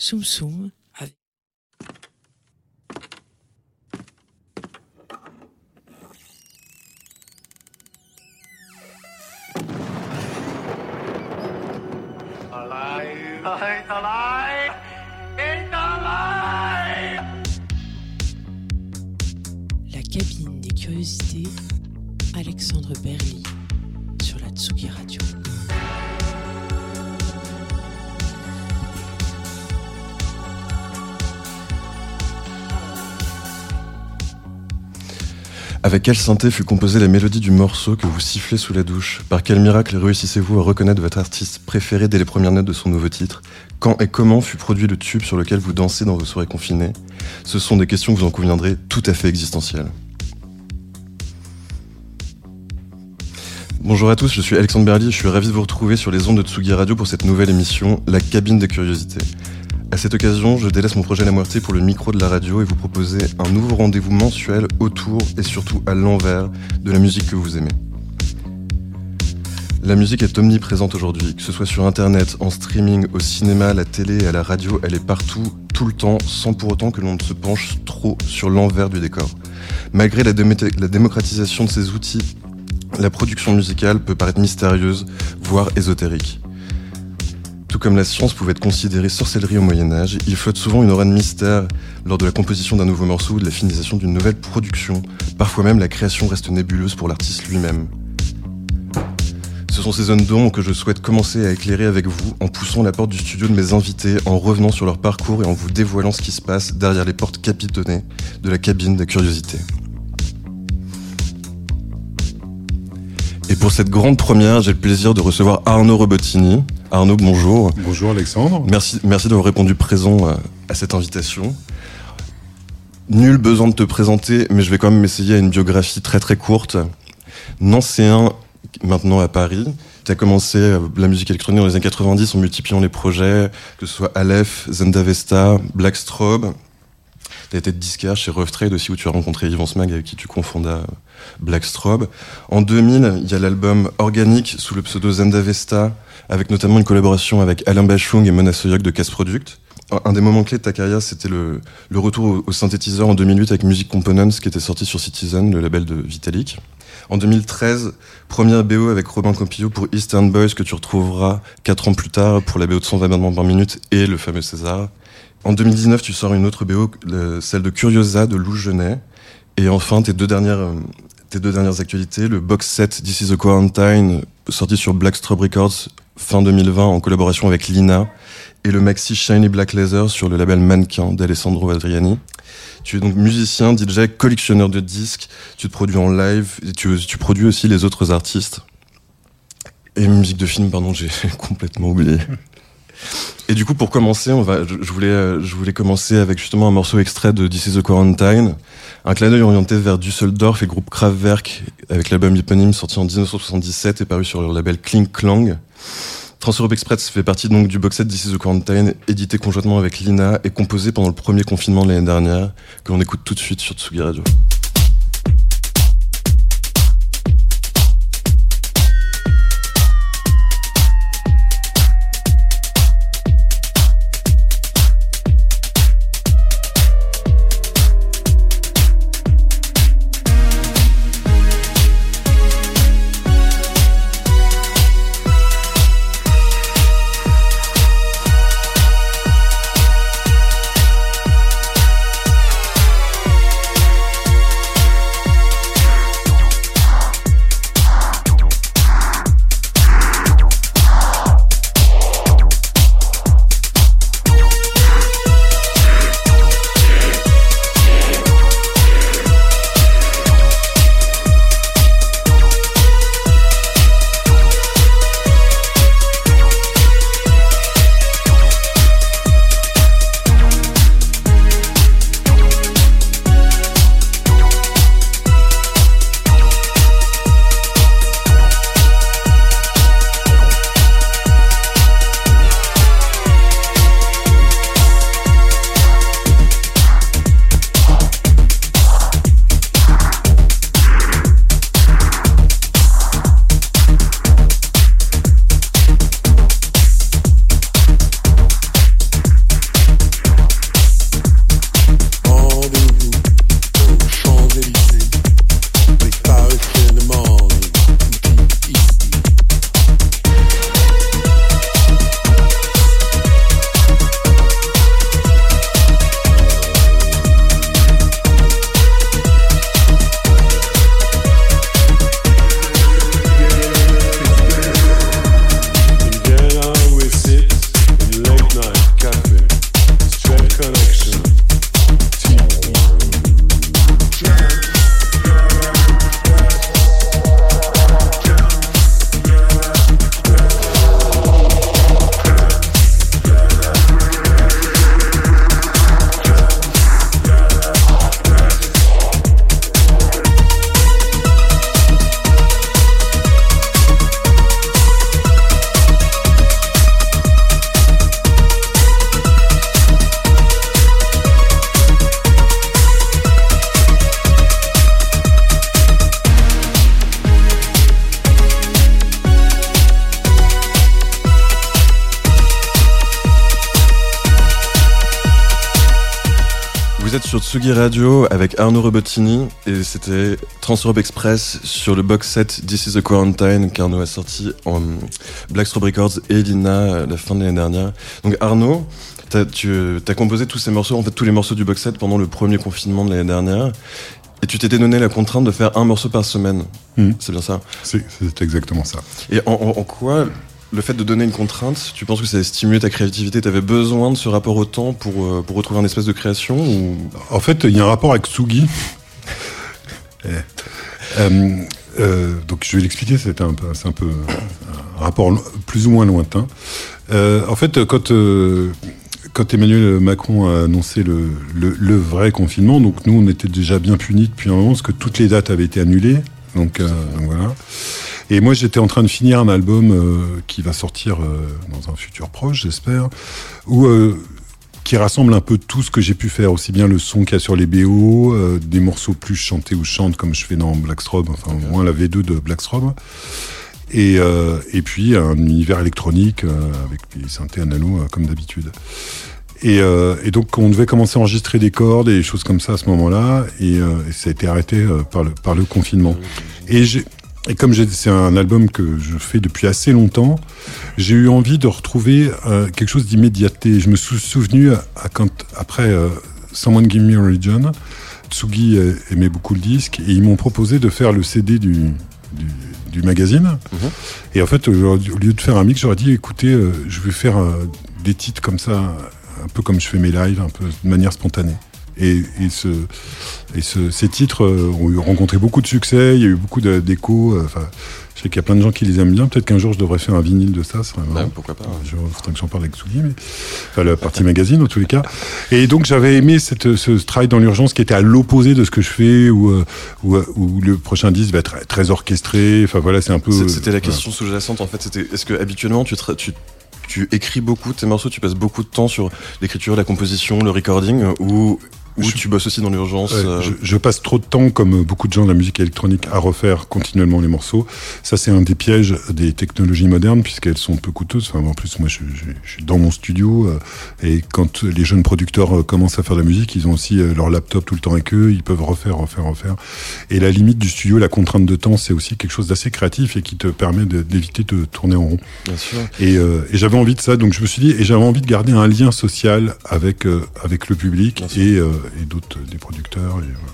Soum Soum avec la cabine des curiosités, Alexandre Berly sur la Tsugi Avec quelle synthé fut composée la mélodie du morceau que vous sifflez sous la douche? Par quel miracle réussissez-vous à reconnaître votre artiste préféré dès les premières notes de son nouveau titre? Quand et comment fut produit le tube sur lequel vous dansez dans vos soirées confinées? Ce sont des questions, vous en conviendrez, tout à fait existentielles. Bonjour à tous, je suis Alexandre Berly, je suis ravi de vous retrouver sur les ondes de Tsugi Radio pour cette nouvelle émission, La cabine des curiosités. À cette occasion, je délaisse mon projet La Moitié pour le micro de la radio et vous proposer un nouveau rendez-vous mensuel autour et surtout à l'envers de la musique que vous aimez. La musique est omniprésente aujourd'hui, que ce soit sur internet, en streaming, au cinéma, à la télé, à la radio, elle est partout, tout le temps, sans pour autant que l'on ne se penche trop sur l'envers du décor. Malgré la, la démocratisation de ces outils, la production musicale peut paraître mystérieuse, voire ésotérique. Tout comme la science pouvait être considérée sorcellerie au Moyen Âge, il flotte souvent une aura de mystère lors de la composition d'un nouveau morceau ou de la finalisation d'une nouvelle production. Parfois même, la création reste nébuleuse pour l'artiste lui-même. Ce sont ces zones d'ombre que je souhaite commencer à éclairer avec vous en poussant la porte du studio de mes invités, en revenant sur leur parcours et en vous dévoilant ce qui se passe derrière les portes capitonnées de la cabine des curiosités. Pour cette grande première, j'ai le plaisir de recevoir Arnaud Robotini. Arnaud, bonjour. Bonjour Alexandre. Merci, merci d'avoir répondu présent euh, à cette invitation. Nul besoin de te présenter, mais je vais quand même essayer à une biographie très très courte. Nancéen, maintenant à Paris. Tu as commencé euh, la musique électronique dans les années 90 en multipliant les projets, que ce soit Aleph, Zenda Vesta, Blackstrobe. Tu as été disquaire chez Rough Trade aussi, où tu as rencontré Yvan Smag, avec qui tu confondas euh, Blackstrobe. En 2000, il y a l'album Organique sous le pseudo Zenda Vesta, avec notamment une collaboration avec Alain Bachung et Mona Soyoc de Casse Product. Un- des moments clés de ta carrière, c'était le, retour au, synthétiseur en 2008 avec Music Components, qui était sorti sur Citizen, le label de Vitalik. En 2013, première BO avec Robin Campillo pour Eastern Boys, que tu retrouveras quatre ans plus tard pour la BO de 120 battements par minute et le fameux César. En 2019, tu sors une autre BO, le- celle de Curiosa de Lou Genet. Et enfin, tes deux dernières, euh, tes deux dernières actualités, le box set This is a Quarantine, sorti sur Blackstrobe Records fin 2020 en collaboration avec Lina, et le maxi Shiny Black Laser sur le label Mannequin d'Alessandro Adriani. Tu es donc musicien, DJ, collectionneur de disques, tu te produis en live, tu, tu produis aussi les autres artistes. Et musique de film, pardon, j'ai complètement oublié. Et du coup, pour commencer, on va, je, voulais, euh, je voulais commencer avec justement un morceau extrait de This is the Quarantine, un clin d'œil orienté vers Düsseldorf et groupe Kraftwerk, avec l'album éponyme sorti en 1977 et paru sur leur label Kling Klang. Trans-Europe Express fait partie donc du box set This is the Quarantine, édité conjointement avec Lina et composé pendant le premier confinement de l'année dernière, que l'on écoute tout de suite sur Tsugi Radio. Tsugi Radio avec Arnaud Robottini et c'était Transeurope Express sur le box set This is the Quarantine qu'Arnaud a sorti en Blackstrobe Records et Lina euh, la fin de l'année dernière. Donc Arnaud, t'as, tu as composé tous ces morceaux, en fait tous les morceaux du box set pendant le premier confinement de l'année dernière et tu t'étais donné la contrainte de faire un morceau par semaine. Mhm. C'est bien ça? C'est c'est exactement ça. Et en, en- en quoi le fait de donner une contrainte, tu penses que ça a stimulé ta créativité? Tu avais besoin de ce rapport au temps pour, euh, pour retrouver un espèce de création ou... En fait, il y a un rapport avec Tsugi. Eh. Euh, euh, donc je vais l'expliquer, c'est un, un peu un rapport plus ou moins lointain. Euh, en fait, quand, quand Emmanuel Macron a annoncé le, le, le vrai confinement, donc nous on était déjà bien punis depuis un moment parce que toutes les dates avaient été annulées. Donc, donc voilà. Et moi j'étais en train de finir un album euh, qui va sortir euh, dans un futur proche, j'espère, où euh, qui rassemble un peu tout ce que j'ai pu faire, aussi bien le son qu'il y a sur les BO, euh, des morceaux plus chantés ou je chante comme je fais dans Blackstrobe, enfin au moins la V2 de Blackstrobe, et, euh, et puis un univers électronique euh, avec des synthés analo comme d'habitude. Et, euh, et donc on devait commencer à enregistrer des cordes et des choses comme ça à ce moment-là, et, euh, ça a été arrêté euh, par, le, par le confinement. Et et comme j'ai- c'est un album que je fais depuis assez longtemps, j'ai eu envie de retrouver euh, quelque chose d'immédiaté. Je me suis souvenu à, à quand, après euh, Someone Give Me a Religion, Tsugi aimait beaucoup le disque et ils m'ont proposé de faire le CD du, du, du magazine. Et en fait, au lieu de faire un mix, j'aurais dit écoutez, euh, je vais faire euh, des titres comme ça, un peu comme je fais mes lives, un peu de manière spontanée. Et, et, ce, et ce, ces titres euh, ont eu- rencontré beaucoup de succès, il y a eu beaucoup d'échos. euh, Enfin, je sais qu'il y a plein de gens qui les aiment bien. Peut-être qu'un jour je devrais faire un vinyle de ça. serait marrant. Bah, pourquoi pas Je faudrait que j'en parle avec Soulier, mais enfin, la partie magazine en tous les cas. Et donc j'avais aimé cette, ce travail dans l'urgence qui était à l'opposé de ce que je fais, où, euh, où, où le prochain disque va être très orchestré. Enfin voilà, c'est un peu. C'était la voilà. question sous-jacente en fait. C'était est-ce que habituellement tu, tu tu écris beaucoup tes morceaux, tu passes beaucoup de temps sur l'écriture, la composition, le recording, ou ou Je- tu bosses aussi dans l'urgence Ouais, euh, je, je passe trop de temps, comme beaucoup de gens de la musique électronique, à refaire continuellement les morceaux. Ça, c'est un des pièges des technologies modernes, puisqu'elles sont peu coûteuses. Enfin, en plus, moi, je, suis dans mon studio, euh, et quand les jeunes producteurs euh, commencent à faire de la musique, ils ont aussi leur laptop tout le temps avec eux, ils peuvent refaire, refaire, refaire. Et la limite du studio, la contrainte de temps, c'est aussi quelque chose d'assez créatif et qui te permet d'éviter de tourner en rond. Bien sûr. Et, euh, et j'avais envie de ça, donc je me suis dit, et j'avais envie de garder un lien social avec euh, avec le public et, euh, et d'autres, des producteurs. Et, voilà.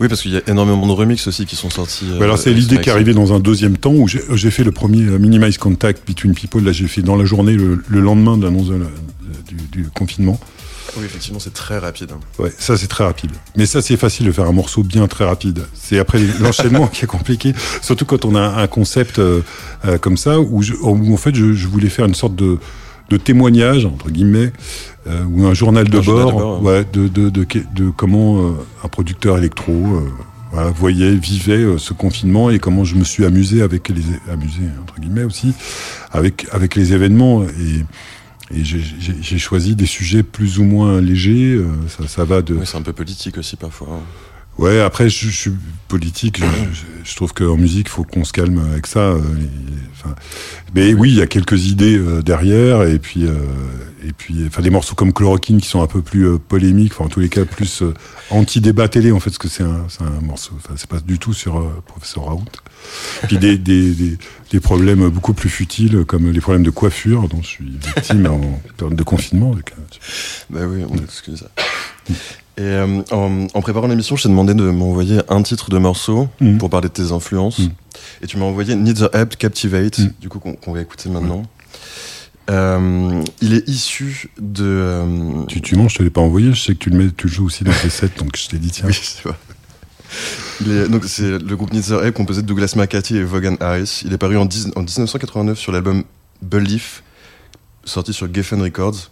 Oui, parce qu'il y a énormément de remixes aussi qui sont sortis. euh, Bah alors c'est avec l'idée qui est arrivée dans un deuxième temps où j'ai j'ai fait le premier euh, Minimize Contact Between People. Là, j'ai fait dans la journée le, le lendemain de l'annonce du, du confinement. Oui, effectivement, c'est très rapide. Ouais, ça c'est très rapide. Mais ça c'est facile de faire un morceau bien très rapide. C'est après l'enchaînement qui est compliqué, surtout quand on a un concept euh, euh, comme ça où, je- où en fait je, je voulais faire une sorte de, de témoignage entre guillemets euh, ou un journal de Un journal bord, de bord, ouais, de, de, de, comment euh, un producteur électro euh, voilà, voyait, vivait ce confinement et comment je me suis amusé avec les amusé entre guillemets aussi avec avec les événements et et j'ai- choisi des sujets plus ou moins légers. ça, ça va de. Oui, c'est un peu politique aussi parfois. hein. Ouais, après, je, suis politique. Je, trouve qu'en musique, il faut qu'on se calme avec ça. euh, mais oui, il y a quelques idées euh, derrière. Et puis, euh, et puis enfin, des morceaux comme Chloroquine qui sont un peu plus polémiques. Enfin, en tous les cas, plus anti-débat télé, en fait, parce que c'est un, morceau. Enfin, c'est pas du tout sur Professeur Raoult. Puis des, des, des, problèmes beaucoup plus futiles, comme les problèmes de coiffure, dont je suis victime en période de confinement. Bah oui, on a ça. Et euh, en, en préparant l'émission, je t'ai demandé de m'envoyer un titre de morceau Mhm. pour parler de tes influences. Mhm. Et tu m'as envoyé the Help Captivate, Mhm. du coup qu'on va écouter maintenant. Euh, il est issu de. euh, Tu, tu manges, je te l'ai pas envoyé. Je sais que tu le mets, tu le joues aussi dans tes sets, donc je t'ai dit tiens. Oui, c'est vrai. Il est, donc c'est le groupe the Help composé de Douglas McCarthy et Vaughan Harris. Il est paru en, 10 en 1989 sur l'album Belief, sorti sur Geffen Records.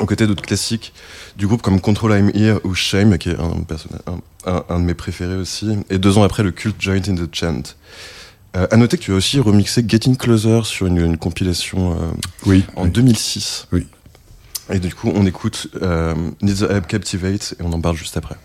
Aux côtés d'autres classiques du groupe comme Control I'm Here ou Shame, qui est un, personnage- un, un- un de mes préférés aussi. Et deux ans après, le culte Joint in the Chant. Euh, à noter que tu as aussi remixé Getting Closer sur une, une compilation euh, Oui. en oui. 2006. Oui. Et du coup, on écoute euh, Need the Help Captivate et on en parle juste après.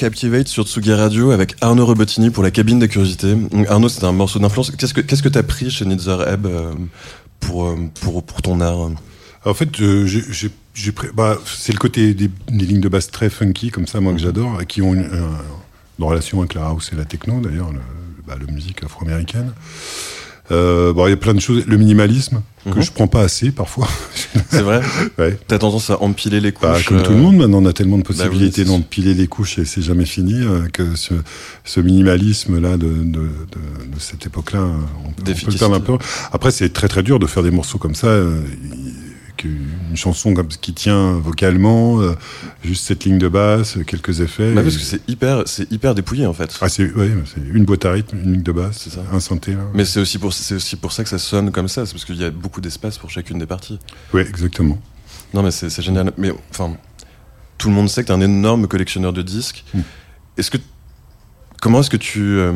Captivate sur Tsugi Radio avec Arnaud Robotini pour la cabine des curiosités. Arnaud, c'est un morceau d'influence. Qu'est-ce que qu'est-ce que t'as pris chez Nitzer Ebb euh, pour, euh, pour pour ton art En fait, euh, j'ai. Bah, c'est le côté des, lignes de basse très funky comme ça, moi que mhm. j'adore, qui ont une, relation avec la house et la techno d'ailleurs, le, bah, la musique afro-américaine. Euh, bon, il y a plein de choses. Le minimalisme, que mhm. je prends pas assez parfois. C'est vrai ouais. T'as tendance à empiler les bah, couches Comme tout le euh, monde, maintenant, on a tellement de bah possibilités d'empiler les couches et c'est jamais fini euh, que ce, ce minimalisme-là de, de, de, de, cette époque-là, on, peut le perdre un peu. Après, c'est très très dur de faire des morceaux comme ça une chanson comme qui tient vocalement, euh, juste cette ligne de basse, quelques effets. Bah parce que c'est hyper, c'est hyper dépouillé en fait. Ah c'est, c'est une boîte à rythme, une ligne de basse, c'est ça. un synthé. Mais c'est aussi pour, c'est aussi pour ça que ça sonne comme ça, c'est parce qu'il y a beaucoup d'espace pour chacune des parties. Oui, exactement. Non mais c'est, génial. Mais enfin, tout le monde sait que tu es un énorme collectionneur de disques. Hmm. Est-ce que comment est-ce que tu euh,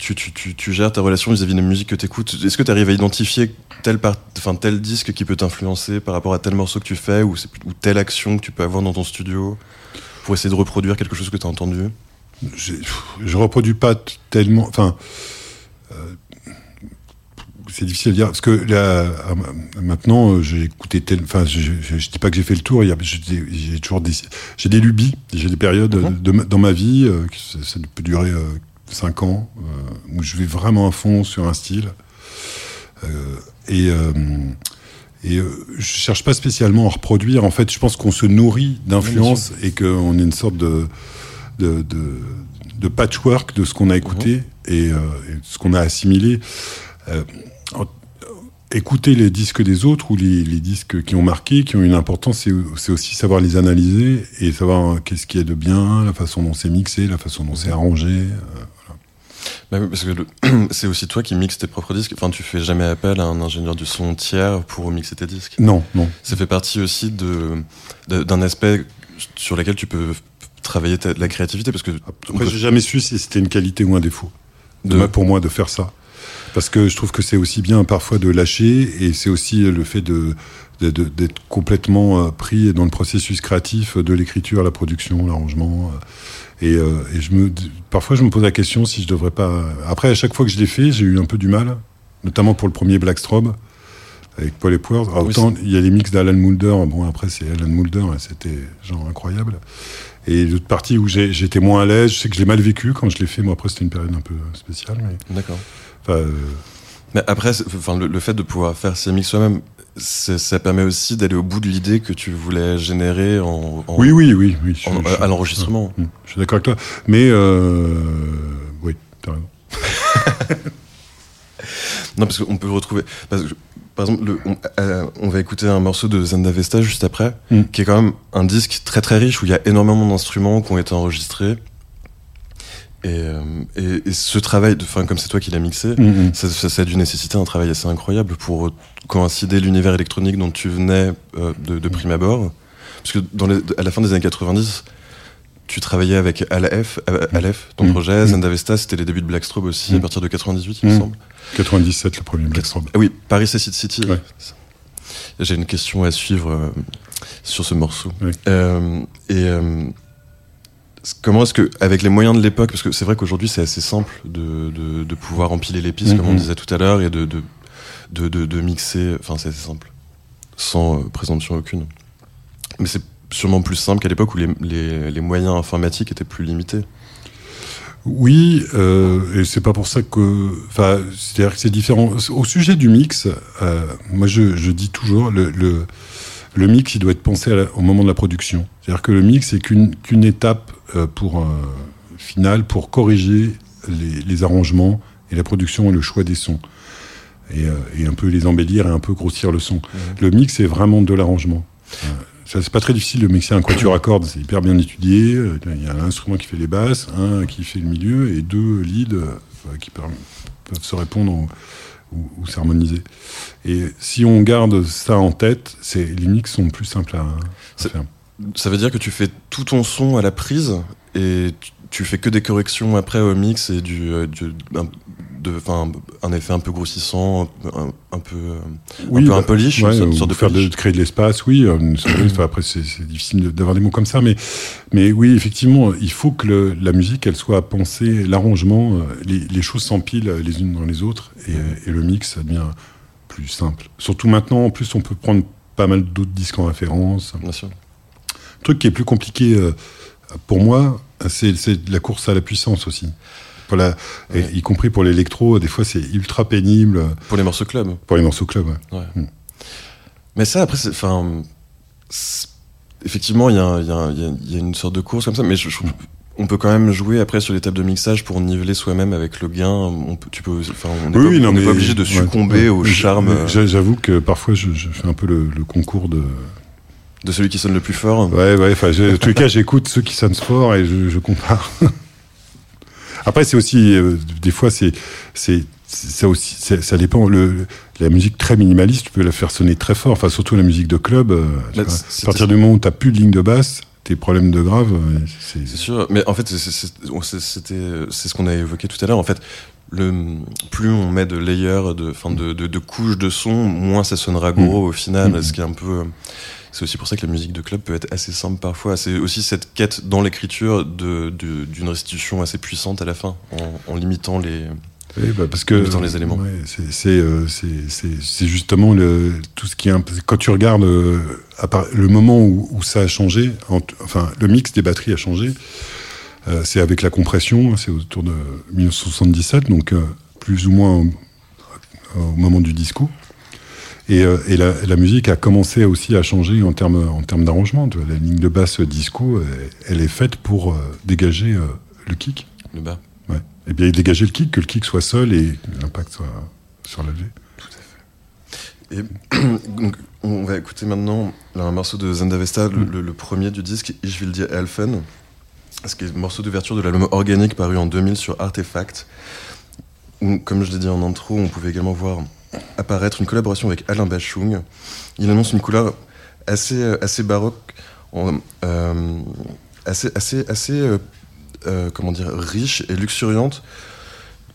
tu, tu, tu, gères ta relation vis-à-vis des musiques que tu écoutes Est-ce que tu arrives à identifier tel, enfin, tel disque qui peut t'influencer par rapport à tel morceau que tu fais ou, ou, telle action que tu peux avoir dans ton studio pour essayer de reproduire quelque chose que tu as entendu Je reproduis pas tellement. Enfin. Euh, c'est difficile à dire parce que là, maintenant j'ai écouté tel enfin je, je, dis pas que j'ai fait le tour j'ai toujours des j'ai des lubies j'ai des périodes mm-hmm. dans ma vie euh, ça, peut durer euh, 5 ans, euh, où je vais vraiment à fond sur un style. Euh, et euh, et je cherche pas spécialement à reproduire. En fait, je pense qu'on se nourrit d'influence et qu'on est une sorte de, de, de, patchwork de ce qu'on a écouté mhm. et, et, ce qu'on a assimilé. écouter les disques des autres ou les, les, disques qui ont marqué, qui ont une importance, c'est aussi savoir les analyser et savoir qu'est-ce qui est de bien, la façon dont c'est mixé, la façon dont c'est arrangé. Bah parce que c'est aussi toi qui mixes tes propres disques. Enfin, tu fais jamais appel à un ingénieur du son tiers pour mixer tes disques. Non, non. Ça fait partie aussi de d'un aspect sur lequel tu peux travailler ta, la créativité parce que après j'ai jamais su si c'était une qualité ou un défaut de... pour moi de faire ça parce que je trouve que c'est aussi bien parfois de lâcher et c'est aussi le fait de d'être complètement euh, pris dans le processus créatif de l'écriture, la production, l'arrangement. Euh, et, euh, et, je me, parfois, je me pose la question si je devrais pas. Après, à chaque fois que je l'ai fait, j'ai eu un peu du mal, notamment pour le premier Blackstrobe, avec Paul Epworth. Alors, Oui, autant il y a les mix d'Alan Moulder, bon après c'est Alan Moulder, et c'était genre incroyable. Et l'autre partie où j'étais moins à l'aise, je sais que je l'ai mal vécu quand je l'ai fait, moi après c'était une période un peu spéciale, mais D'accord. enfin, euh, Mais après, enfin, le, le fait de pouvoir faire ces mix soi-même, ça permet aussi d'aller au bout de l'idée que tu voulais générer en, en- oui, oui, oui, oui. je- en- je- à l'enregistrement. Mm, Je suis d'accord avec toi. Mais euh, oui, t'as raison. Non, parce qu'on peut retrouver. Parce que, par exemple, le- on, euh, on va écouter un morceau de Zenda Vesta juste après, Mm. qui est quand même un disque très très riche où il y a énormément d'instruments qui ont été enregistrés. Et, euh, et, et ce travail, de, enfin, comme c'est toi qui l'as mixé, mm. ça, ça, ça a dû nécessiter un travail assez incroyable pour coïncider l'univers électronique dont tu venais euh, de, de prime abord. Parce que dans les- à la fin des années 90, tu travaillais avec Aleph, euh, Aleph ton projet, Mm. Zenda Vesta, c'était les débuts de Blackstrobe aussi, à partir de 98, il me semble. 97, le premier Blackstrobe. Ah oui, Paris Acid City. Ouais. J'ai une question à suivre euh, sur ce morceau. Oui. Euh, et euh, comment est-ce que, avec les moyens de l'époque, parce que c'est vrai qu'aujourd'hui c'est assez simple de, de, de pouvoir empiler les pistes, comme on Mhm. disait tout à l'heure, et de, de, de, de, de mixer, enfin c'est assez simple, sans euh, présomption aucune. Mais c'est sûrement plus simple qu'à l'époque où les, les, les moyens informatiques étaient plus limités. Oui, euh, et c'est pas pour ça que. Enfin, c'est-à-dire que c'est différent. Au sujet du mix, euh, moi je, je dis toujours, le, le, le mix, il doit être pensé la- au moment de la production. C'est-à-dire que le mix, c'est qu'une étape euh, pour, euh, finale pour corriger les, les arrangements et la production et le choix des sons. Et, euh, et un peu les embellir et un peu grossir le son. Le mix, c'est vraiment de l'arrangement. Euh, ça, c'est pas très difficile de mixer un quatuor à cordes, c'est hyper bien étudié. Euh, Il y a un instrument qui fait les basses, un qui fait le milieu et deux leads qui peuvent se répondre ou- ou s'harmoniser. Et si on garde ça en tête, les mix sont plus simples à, faire. Ça veut dire que tu fais tout ton son à la prise et tu, tu fais que des corrections après au mix et du, euh, du- un, de, un effet un peu grossissant, un, un peu, euh, un peu bah, un polish, ouais, une sorte- de faire de, créer de l'espace, oui. euh, enfin, après, c'est, difficile d'avoir des mots comme ça, mais, mais oui, effectivement, il faut que le- la musique, elle soit pensée, l'arrangement, euh, les, les choses s'empilent les unes dans les autres, et, et le mix, ça devient plus simple. Surtout maintenant, en plus, on peut prendre pas mal d'autres disques en référence. Bien sûr. Le truc qui est plus compliqué euh, pour moi, c'est la course à la puissance aussi. Pour la, et Ouais. y compris pour l'électro, des fois c'est ultra pénible. Pour les morceaux club. Pour les morceaux club, ouais. Ouais. Mm. Mais ça, après, enfin, effectivement, il y, a y y une sorte de course comme ça, mais je, je- on peut quand même jouer après sur les tables de mixage pour niveler soi-même avec le gain. On peut, tu peux, enfin, on n'est Oui, pas, obligé de succomber ouais. au charme euh, j'a- J'avoue que parfois je, je fais un peu le, le concours de. de celui qui sonne le plus fort. Ouais, ouais. Enfin, en les cas, j'écoute ceux qui sonnent fort et je, je compare. Après, c'est aussi euh, des fois, c'est c'est ça aussi, ça dépend. Le, la musique très minimaliste, tu peux la faire sonner très fort. Enfin, surtout la musique de club. euh, Bah, vois. à partir du moment où t'as plus de ligne de basse, tes problèmes de grave, euh, c'est sûr, mais en fait, c'était, c'est ce qu'on a évoqué tout à l'heure. En fait, le, plus on met de layers, de, enfin, de, de, de couches de son, moins ça sonnera gros au final. Mhm. Ce qui est un peu, c'est aussi pour ça que la musique de club peut être assez simple parfois. C'est aussi cette quête dans l'écriture de, de- d'une restitution assez puissante à la fin, en, en limitant les. Oui, bah, parce que les éléments. ouais, c'est c'est euh, c'est- justement le, tout ce qui est un quand tu regardes euh, le moment où, où ça a changé, en- enfin le mix des batteries a changé. euh, c'est avec la compression, c'est autour de 1977, donc euh, plus ou moins au, au moment du disco. Et, euh, et la, la musique a commencé aussi à changer en termes en termes d'arrangement. La ligne de basse disco, elle, elle est faite pour euh, dégager euh, le kick. le bas. Ouais. Et bien dégager le kick, que le kick soit seul et l'impact soit sur la vie. Et donc, on va écouter maintenant un morceau de Zenda Vesta, le, Mm. le- premier du disque, Ich will dir helfen. Ce qui est le morceau d'ouverture de l'album Organique paru en 2000 sur Artefact. Où, comme je l'ai dit en intro, on pouvait également voir apparaître une collaboration avec Alain Bachung. Il annonce une couleur assez, euh, assez baroque, assez, assez, assez euh, euh, comment dire, riche et luxuriante.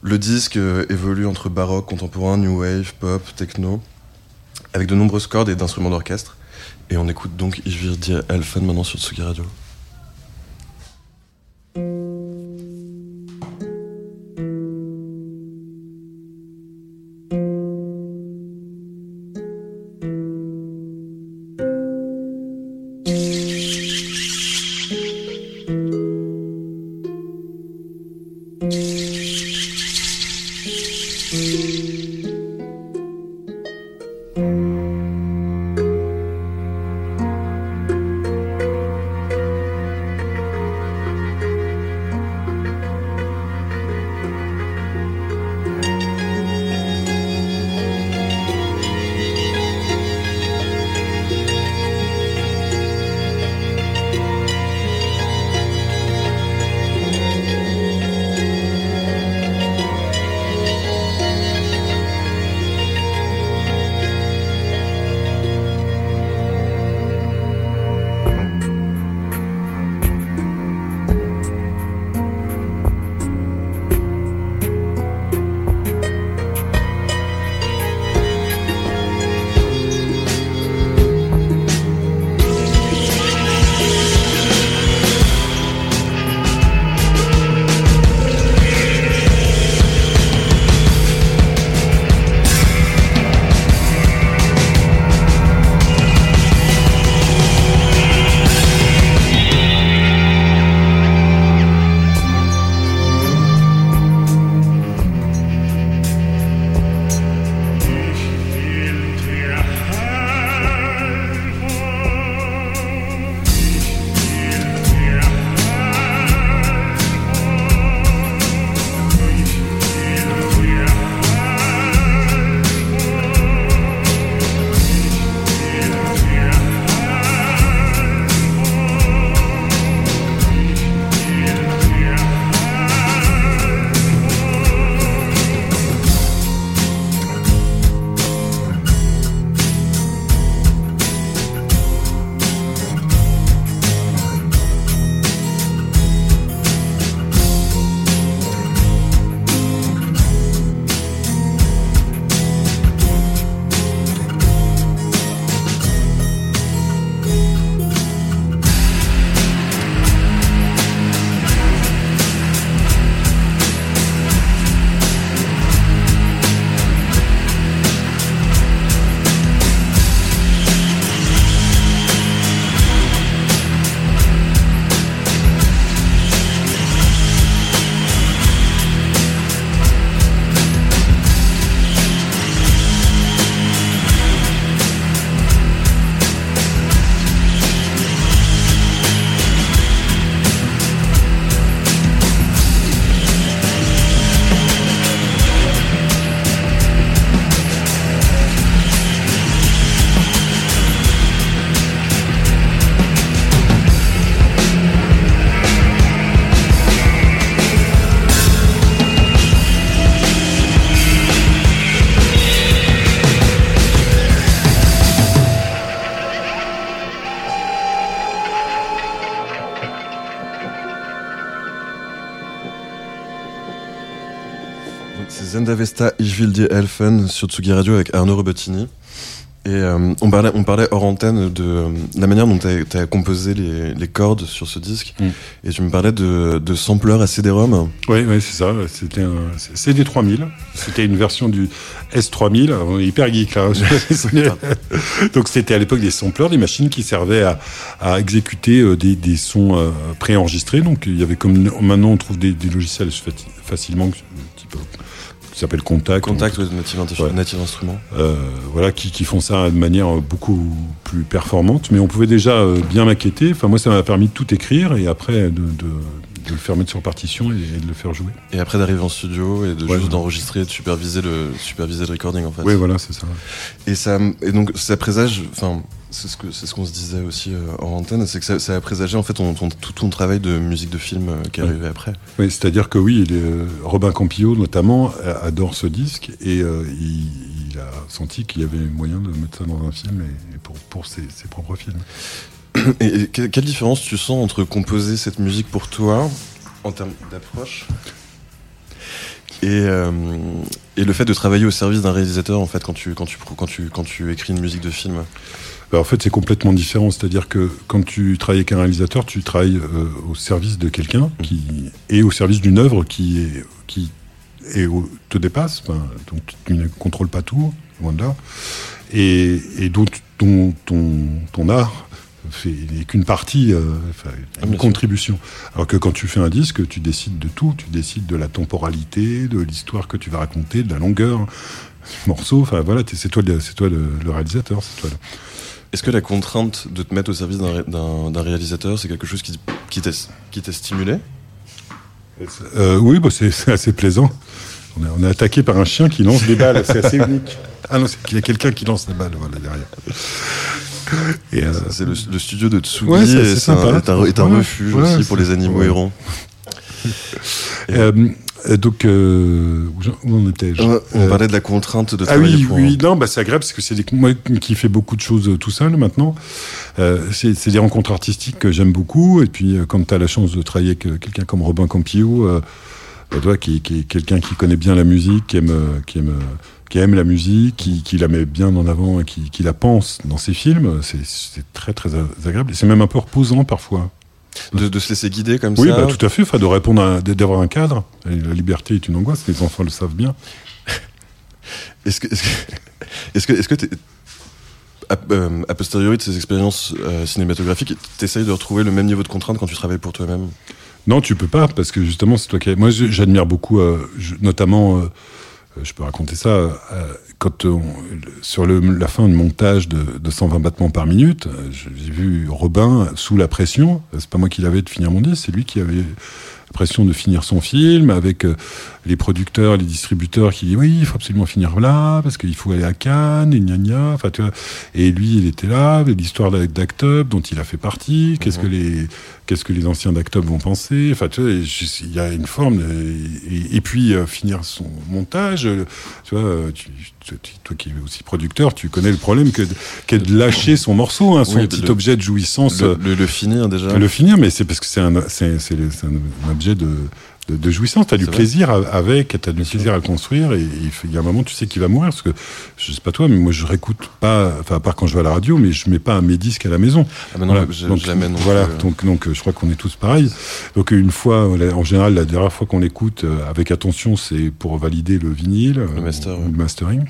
Le disque évolue entre baroque, contemporain, new wave, pop, techno avec de nombreuses cordes et d'instruments d'orchestre. Et on écoute donc dir helfen maintenant sur Tsugi Radio. Zenda Vesta, Ich will die Elfen sur Tsugi Radio avec Arnaud Robottini. Et euh, on, parlait, on parlait hors antenne de euh, la manière dont tu as, composé les, les, cordes sur ce disque. Mm. Et tu me parlais de, de sampleurs à CD-ROM. Oui, ouais, c'est ça. C'était un CD3000. C'était une version du S3000. On est hyper geek là. Donc c'était à l'époque des sampleurs, des machines qui servaient à, à exécuter euh, des, des sons euh, préenregistrés. Donc il y avait comme maintenant on trouve des, des logiciels facilement type qui s'appelle Contact. Contact, de Native, Instruments. Euh, voilà, qui, qui, font ça de manière beaucoup plus performante. Mais on pouvait déjà euh, bien maqueter. Enfin, moi, ça m'a permis de tout écrire et après de, de, de, le faire mettre sur partition et, de le faire jouer. Et après d'arriver en studio et de juste d'enregistrer et de superviser le, superviser le recording, en fait. Oui, voilà, c'est ça. Et, ça, et donc, ça présage, enfin, c'est ce qu'on se disait aussi euh, en antenne, c'est que ça, ça, a présagé en fait tout ton travail de musique de film euh, qui est arrivé après. Oui, c'est-à-dire que oui, euh, Robin Campillo notamment adore ce disque et il, a senti qu'il y avait moyen de mettre ça dans un film et, pour, pour ses, ses, propres films. Et, quelle différence tu sens entre composer cette musique pour toi en termes d'approche et, et le fait de travailler au service d'un réalisateur en fait quand tu quand tu quand tu quand tu écris une musique de film? Bah, en fait, c'est complètement différent. C'est-à-dire que quand tu travailles avec un réalisateur, tu travailles euh, au service de quelqu'un qui est au service d'une œuvre qui est qui est te dépasse. donc tu ne contrôles pas tout, loin de là, et, et donc ton, ton, ton art n'est qu'une partie, euh, une ah, contribution. Alors que quand tu fais un disque, tu décides de tout. Tu décides de la temporalité, de l'histoire que tu vas raconter, de la longueur du morceau. Enfin voilà, c'est toi, toi le, le réalisateur, c'est toi. Le... Est-ce que la contrainte de te mettre au service d'un réalisateur, c'est quelque chose qui, qui t'a stimulé? Euh, Oui, bah c'est assez plaisant. On est, on est, attaqué par un chien qui lance des balles, c'est assez unique. Ah non, qu'il y a quelqu'un qui lance des balles voilà, derrière. Euh, c'est le, le, studio de Tsugi ouais, et c'est un, un, refuge aussi pour les animaux errants. Euh, donc, euh, où en étais-je On euh, parlait de la contrainte de travailler. Ah oui, oui, non, bah c'est agréable parce que c'est moi qui fais beaucoup de choses tout seul maintenant. Euh, c'est des rencontres artistiques que j'aime beaucoup. Et puis, quand tu as la chance de travailler avec quelqu'un comme Robin Campillo, euh, bah, toi, qui, qui est quelqu'un qui connaît bien la musique, qui aime, qui aime, qui aime la musique, qui, qui la met bien en avant et qui, qui la pense dans ses films, c'est très très agréable. Et c'est même un peu reposant parfois. De, se laisser guider comme ça Oui, bah, tout à fait. Enfin, de répondre, d'avoir un cadre. la liberté est une angoisse. Les enfants le savent bien. est-ce que, est-ce que, est-ce que, euh, a, posteriori de ces expériences euh, cinématographiques, t'essayes de retrouver le même niveau de contrainte quand tu travailles pour toi-même? Non, tu peux pas, parce que justement, c'est toi qui. Moi, j'admire beaucoup, euh, notamment euh, je peux raconter ça, euh, quand sur le, la fin du montage de, de 120 battements par minute, euh, j'ai vu Robin sous la pression, c'est pas moi qui l'avais de finir mon disque, c'est lui qui avait la pression de finir son film, avec les producteurs, les distributeurs qui disent oui, il faut absolument finir là, parce qu'il faut aller à Cannes, et gna gna, enfin tu vois, et lui il était là, l'histoire d'Actub dont il a fait partie, qu'est-ce que mhm. les qu'est-ce que les anciens d'Actub vont penser, enfin tu vois, il y a une forme, et, et puis finir son montage, tu vois, tu, toi qui es aussi producteur, tu connais le problème que, que de lâcher son morceau, hein, son petit objet de jouissance. Le, le, finir déjà. Le finir, mais c'est parce que c'est un, c'est, c'est, un objet de, de, de jouissance. T'as du plaisir avec, t'as du plaisir à construire, et il y a un moment, tu sais qu'il va mourir, parce que je sais pas toi, mais moi je réécoute pas, enfin à part quand je vais à la radio, mais je mets pas mes disques à la maison. Ah ben non, voilà. je, donc, l'amène. Voilà, euh. donc donc je crois qu'on est tous pareils. Donc une fois, en général, la dernière fois qu'on l'écoute euh, avec attention, c'est pour valider le vinyle, le, master, le mastering.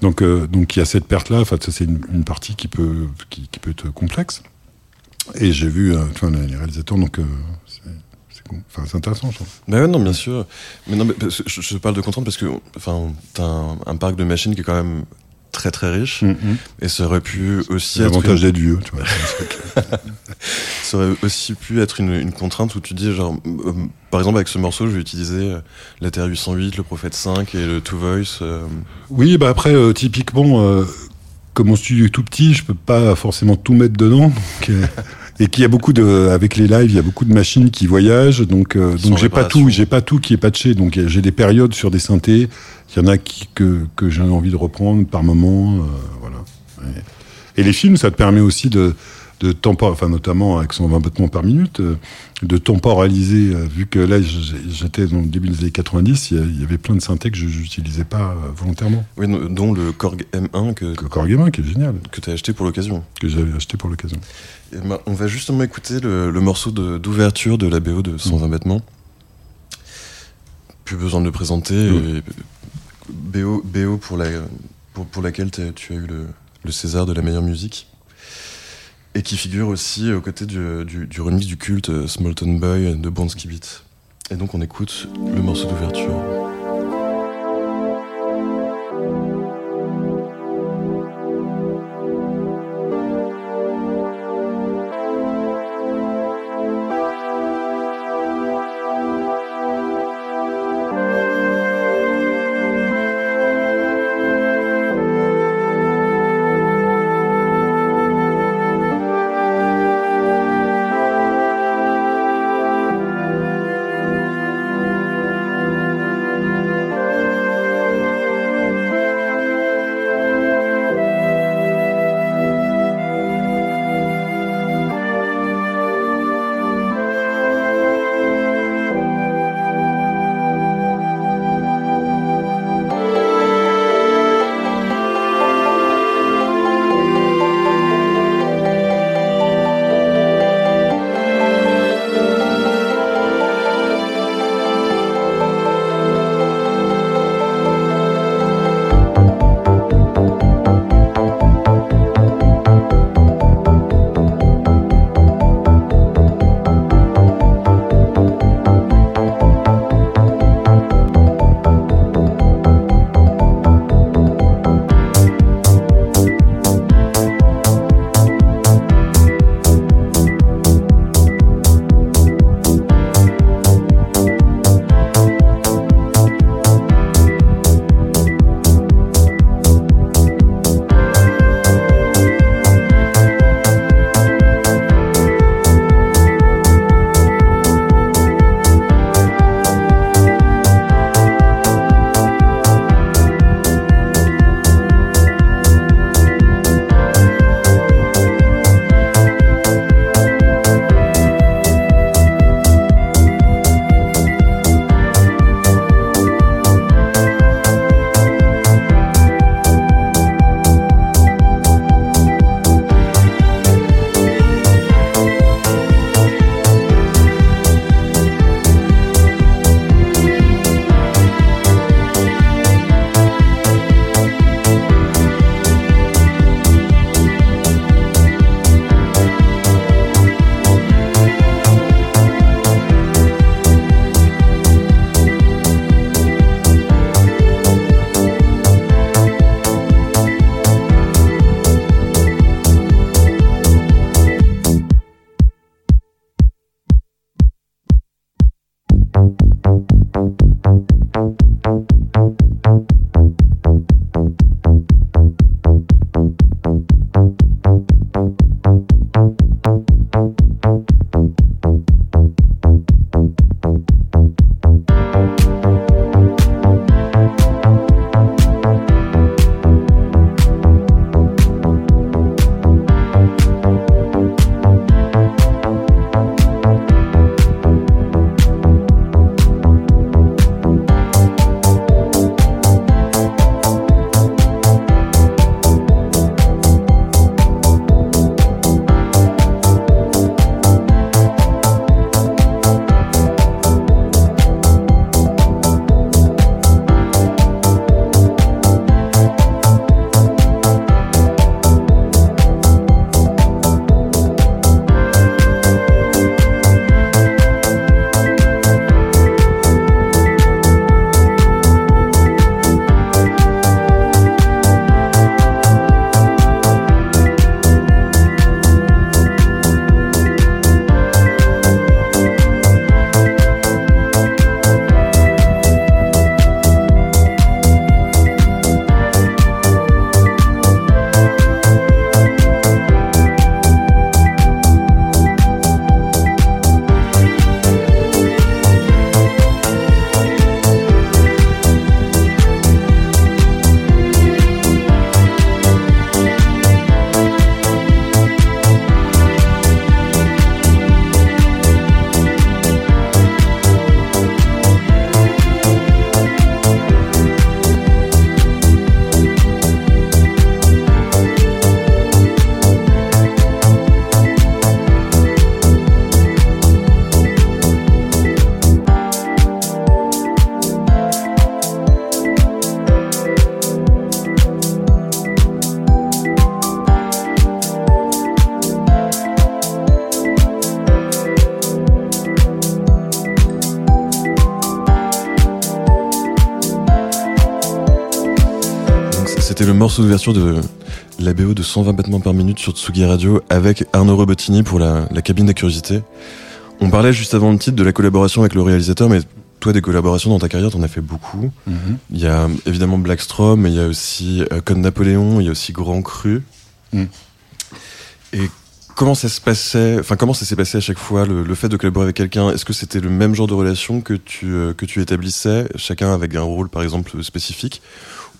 Donc, euh, donc il y a cette perte-là. Enfin, c'est une, une, partie qui peut, qui, qui, peut être complexe. Et j'ai vu, euh, tu vois, les réalisateurs, donc euh, Enfin, c'est intéressant, je trouve. Ouais, non, bien sûr. Mais non, mais je, je, parle de contrainte parce que, enfin, t'as un, un, parc de machines qui est quand même très très riche mm -hmm. et ça aurait pu aussi être l'avantage d'être vieux tu vois ça aurait aussi pu être une, une, contrainte où tu dis genre euh, par exemple avec ce morceau je vais utiliser euh, la Terre 808 le Prophète 5 et le Two Voice euh... oui bah après typiquement comme mon studio est tout petit je peux pas forcément tout mettre dedans donc, et qu'il y a beaucoup de avec les lives il y a beaucoup de machines qui voyagent donc euh, donc j'ai pas tout j'ai pas tout qui est patché donc j'ai des périodes sur des synthés il y en a qui que que j'ai envie de reprendre par moment euh, voilà et, les films ça te permet aussi de de tempor, enfin notamment avec 120 battements par minute, euh, de temporaliser, euh, vu que là j'étais dans le début des années 90, il y, avait plein de synthés que je n'utilisais pas volontairement. Oui, dont le Korg M1 que, le Korg M1 qui est génial. Que tu as acheté pour l'occasion. Que j'avais acheté pour l'occasion. Ben, on va justement écouter le, morceau d'ouverture de, la BO de 120 mmh. battements. Plus besoin de le présenter. BO, BO pour, la, pour, laquelle tu as eu le, le César de la meilleure musique et qui figure aussi aux côtés du, du, remix du culte euh, Smolton Boy de Bonsky Beat. Et donc on écoute le morceau d'ouverture. Morceau d'ouverture de la BO de 120 battements par minute sur Tsugi Radio avec Arnaud Robottini pour la, la cabine de curiosité. On parlait juste avant le titre de la collaboration avec le réalisateur, mais toi, des collaborations dans ta carrière, t'en as fait beaucoup. Mhm. Il y a évidemment Blackstrom, mais il y a aussi euh, Code Napoléon, il y a aussi Grand Cru. Mm. Et comment ça se passait, enfin comment ça s'est passé à chaque fois le, le fait de collaborer avec quelqu'un? Est-ce que c'était le même genre de relation que tu euh, que tu établissais, chacun avec un rôle par exemple spécifique,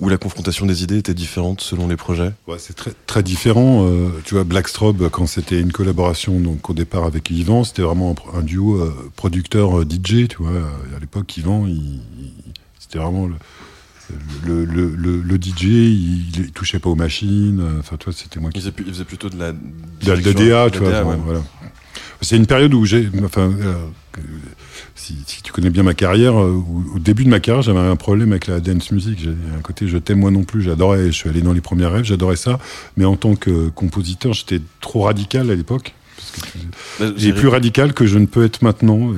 ou la confrontation des idées était différente selon les projets? Ouais, c'est très, très différent. Euh, tu vois, Blackstrobe, quand c'était une collaboration, donc au départ avec Yvan, c'était vraiment un, un duo euh, producteur-DJ, tu vois. À l'époque, Yvan, il, il- c'était vraiment le, le, le, le- le DJ, il, il touchait pas aux machines. euh, Enfin, toi, c'était moi qui il faisait, pu- il faisait plutôt de la de la DA, tu vois. Ouais. voilà. C'est une période où j'ai, enfin, euh, si, si tu connais bien ma carrière, euh, au début de ma carrière, j'avais un problème avec la dance music. J'ai un côté, je t'aime moi non plus. J'adorais, je suis allé dans les premiers rêves, j'adorais ça. Mais en tant que compositeur, j'étais trop radical à l'époque. Et j'ai- plus radical que je ne peux être maintenant.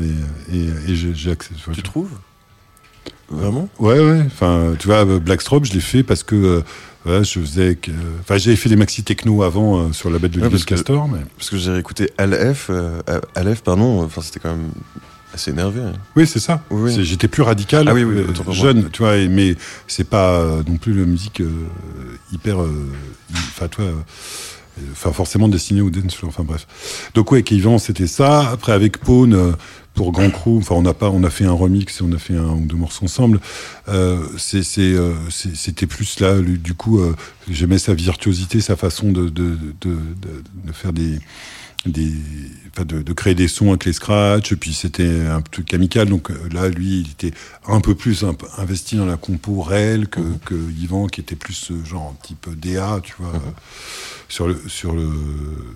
Et, et, et Tu trouves? Vraiment? Ouais, ouais. Enfin, tu vois, Blackstrobe, je l'ai fait parce que euh, voilà, je faisais que. Enfin, j'avais fait des maxi techno avant euh, sur la bête de Ouais, Lionel parce que- Castor, mais. Parce que j'ai écouté Aleph, euh, Aleph, pardon, enfin c'était quand même assez énervé. hein. Oui, c'est ça. Oui, oui. C'est- J'étais plus radical, Ah oui, oui, euh, jeune, tu vois, mais c'est pas euh, non plus la musique euh, hyper. euh, Enfin, toi. euh, Enfin, forcément destiné au dance enfin bref. Donc, ouais, Keyvan, c'était ça. Après, avec Pone, euh, pour Grand Crew, enfin, on a pas, on a fait un remix et on a fait un ou deux morceaux ensemble. C'est, c'est, c'est- c'était plus là, du coup, euh, j'aimais sa virtuosité, sa façon de, de, de, de, faire des, des, de, de créer des sons avec les scratchs, et puis c'était un truc amical. Donc euh, là, lui, il était un peu plus investi dans la compo réelle que, que Yvan, qui était plus euh, genre type DA, tu vois. euh, sur le sur le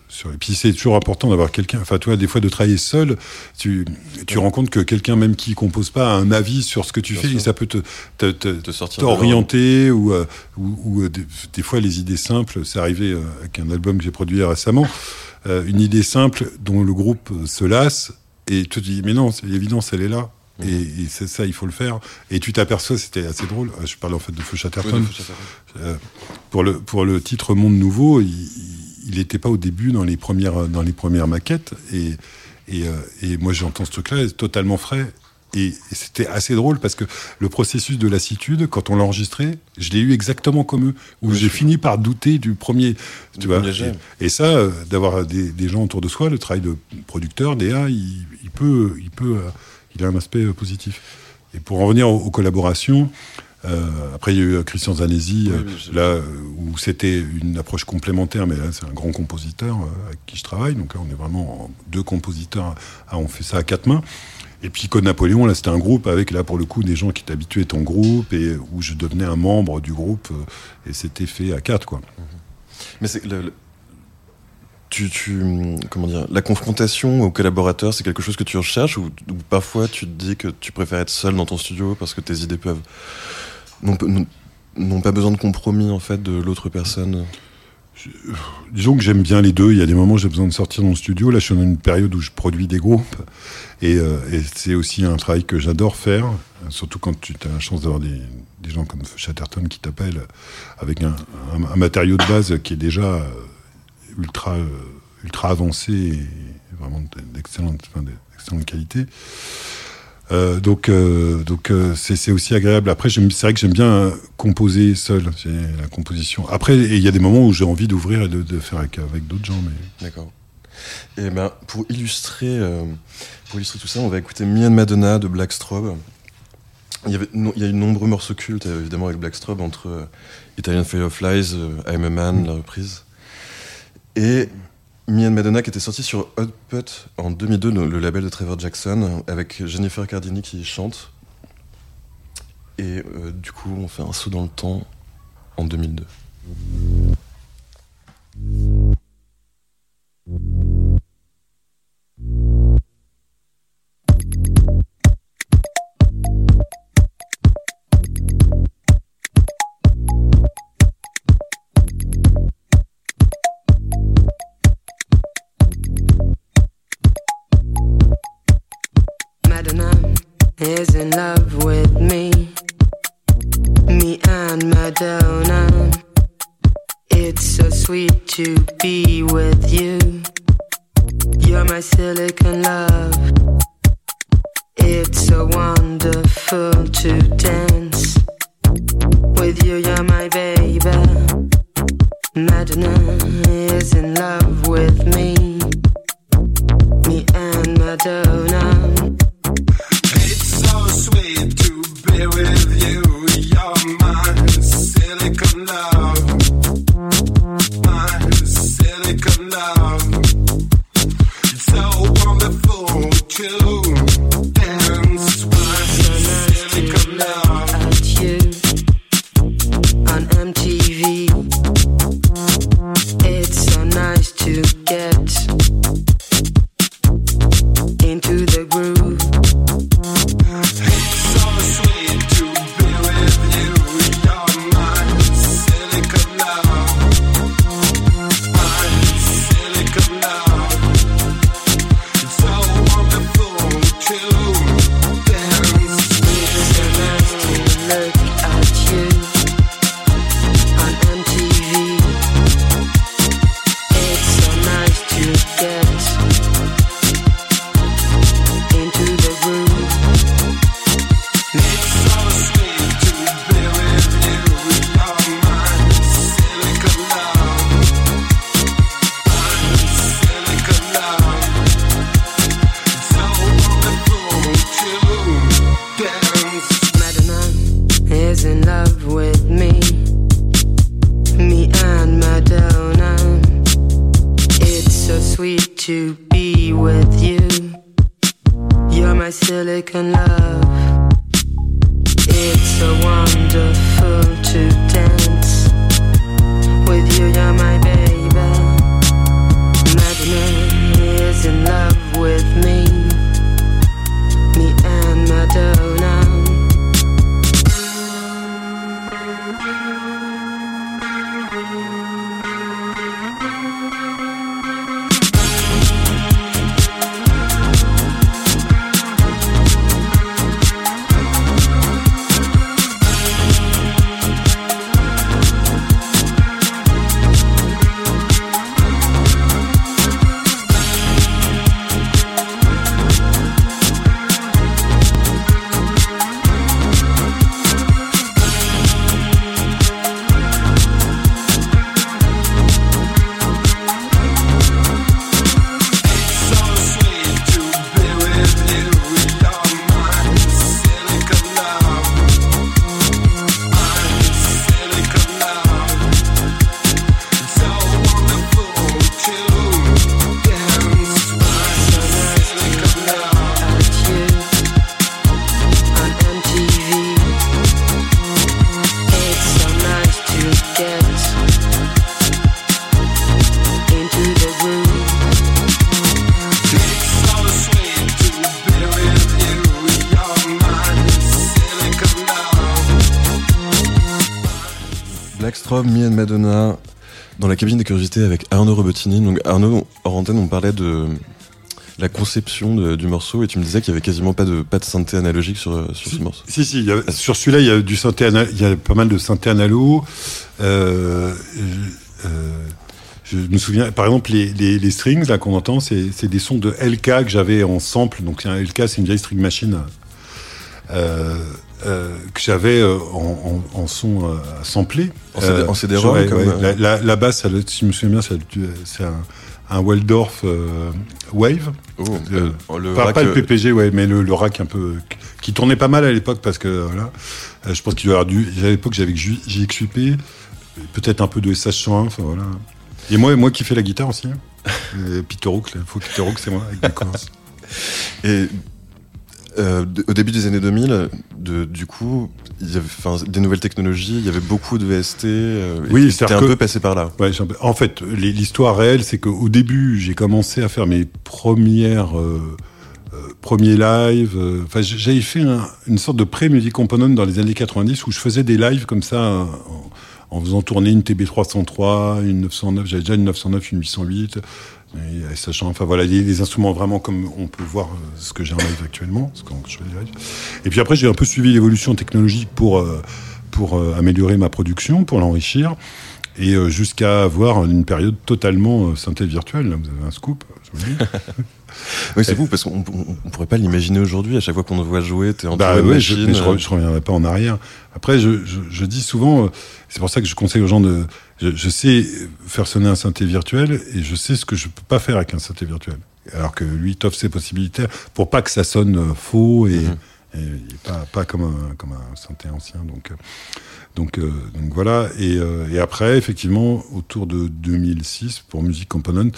sur et puis c'est toujours important d'avoir quelqu'un enfin tu vois des fois de travailler seul tu tu rends compte que quelqu'un même qui compose pas a un avis sur ce que tu Bien fais sûr. et ça peut te te, te- t'orienter ou, ou, ou, des, des fois les idées simples c'est arrivé avec un album que j'ai produit récemment euh, une idée simple dont le groupe se lasse et tu te dis mais non c'est l'évidence elle est là. Mhm. et, et c'est ça il faut le faire. Et tu t'aperçois c'était assez drôle Euh, je parle en fait de Feu Chatterton euh, pour le pour le titre Monde Nouveau, il- il n'était pas au début dans les premières dans les premières maquettes. Et et, euh, et moi j'entends ce truc-là totalement frais et, c'était assez drôle parce que le processus de lassitude quand on l'a enregistré, je l'ai eu exactement comme eux où Oui, j'ai fini par douter du premier tu Du vois. premier et, et ça euh, d'avoir des, des gens autour de soi, le travail de producteur, DA, il, il peut il peut euh, il a un aspect euh, positif. Et pour en revenir aux, aux collaborations, après il y a eu Christian Zanesi, Oui, oui, je- là où c'était une approche complémentaire, mais là c'est un grand compositeur avec qui je travaille, donc là on est vraiment en- deux compositeurs, on fait ça à quatre mains. Et puis Code Napoléon, là c'était un groupe avec là pour le coup des gens qui être en groupe et où je devenais un membre du groupe euh, et c'était fait à quatre quoi. Mais c'est tu, tu, comment dire, la confrontation aux collaborateurs, c'est quelque chose que tu recherches ou, ou parfois tu te dis que tu préfères être seul dans ton studio parce que tes idées peuvent n'ont pas besoin de compromis en fait de l'autre personne? Disons que j'aime bien les deux. Il y a des moments où j'ai besoin de sortir dans le studio. Là, je suis dans une période où je produis des groupes. Et, euh, c'est aussi un travail que j'adore faire. Surtout quand tu as la chance d'avoir des, gens comme Chatterton qui t'appellent avec un, matériau de base qui est déjà euh, ultra, euh, ultra avancé et vraiment d'excellente qualité. Euh, donc, euh, donc euh, c'est aussi agréable. Après, c'est vrai que j'aime bien composer seul. La composition. Après, il y a des moments où j'ai envie d'ouvrir et de, faire avec, avec d'autres gens. Mais D'accord. Et ben pour illustrer, pour illustrer tout ça, on va écouter Me and Madonna de Black Strobe. Il y, a eu de nombreux morceaux cultes évidemment avec Black Strobe entre Italian Fire of Lies, euh, I'm a Man, la reprise. Et Me and Madonna qui était sorti sur Hot en 2002, le, le label de Trevor Jackson, avec Jennifer Cardini qui chante. Et euh, du coup, on fait un saut dans le temps en 2002. Is in love with me. Me and Madonna It's so sweet to be with you. You're my silicon love. It's so wonderful to dance with you. You're my baby. Madonna is in love with me. Me and Madonna. Blackstrom, Me and Madonna, dans la cabine des curiosités avec Arnaud Robottini. Donc Arnaud, hors antenne, on parlait de la conception de- du morceau et tu me disais qu'il y avait quasiment pas de, pas de synthé analogique sur, sur ce morceau. Si, si, il y a- sur celui-là, il y a du synthé, ana- il y a pas mal de synthé analo. Euh, euh, je me souviens, par exemple, les, les, les strings là qu'on entend, c'est c'est des sons de LK que j'avais en sample. Donc un LK, c'est une vieille string machine euh, euh, que j'avais euh, en, en, en son euh, à sampler. En CD en CD-ROM, ouais, comme, ouais. euh, La, la, la basse, ça si je me souviens bien, c'est un, un Waldorf euh, Wave. Oh, Euh, euh, le Pas, rack, pas le euh, PPG, ouais, mais le, le rack un peu qui tournait pas mal à l'époque parce que voilà, Euh, je pense qu'il doit avoir du. À l'époque, j'avais JXUP, peut-être un peu de SH101, enfin voilà. Et moi, moi qui fais la guitare aussi. hein. Et Peter Hook, là, faut Peter Hook, c'est moi avec des. Et euh, au début des années 2000, de, du coup, il y avait des nouvelles technologies, il y avait beaucoup de VST. euh, Oui, c'est-à-dire un que- peu passé par là. Ouais, en fait, l'histoire réelle, c'est qu'au début, j'ai commencé à faire mes premières euh, euh, premiers lives. euh, Enfin, j'avais fait un- une sorte de pré-music component dans les années 90 où je faisais des lives comme ça en, en faisant tourner une TB303, une 909. J'avais déjà une 909, une 808. Et sachant, enfin voilà, des, des instruments vraiment comme on peut voir euh, ce que j'ai en live actuellement, ce quand je lives. Et puis après, j'ai un peu suivi l'évolution technologique pour euh, pour euh, améliorer ma production, pour l'enrichir. Et euh, jusqu'à avoir une période totalement euh, synthé virtuelle. Là, vous avez un scoop. je vous dis. Oui, c'est fou parce qu'on on, on pourrait pas l'imaginer aujourd'hui. À chaque fois qu'on te voit jouer, t'es en Bah de ouais, je, mais je, euh, je reviendrai pas en arrière. Après, je, je, je dis souvent, euh, c'est pour ça que je conseille aux gens de. Je, sais faire sonner un synthé virtuel et je sais ce que je peux pas faire avec un synthé virtuel. Alors que lui t'offre ses possibilités pour pas que ça sonne euh, faux et, Mhm. et pas, pas comme un, comme un synthé ancien. Donc, donc, euh, donc voilà. Et, euh, et après, effectivement, autour de 2006, pour Music Component,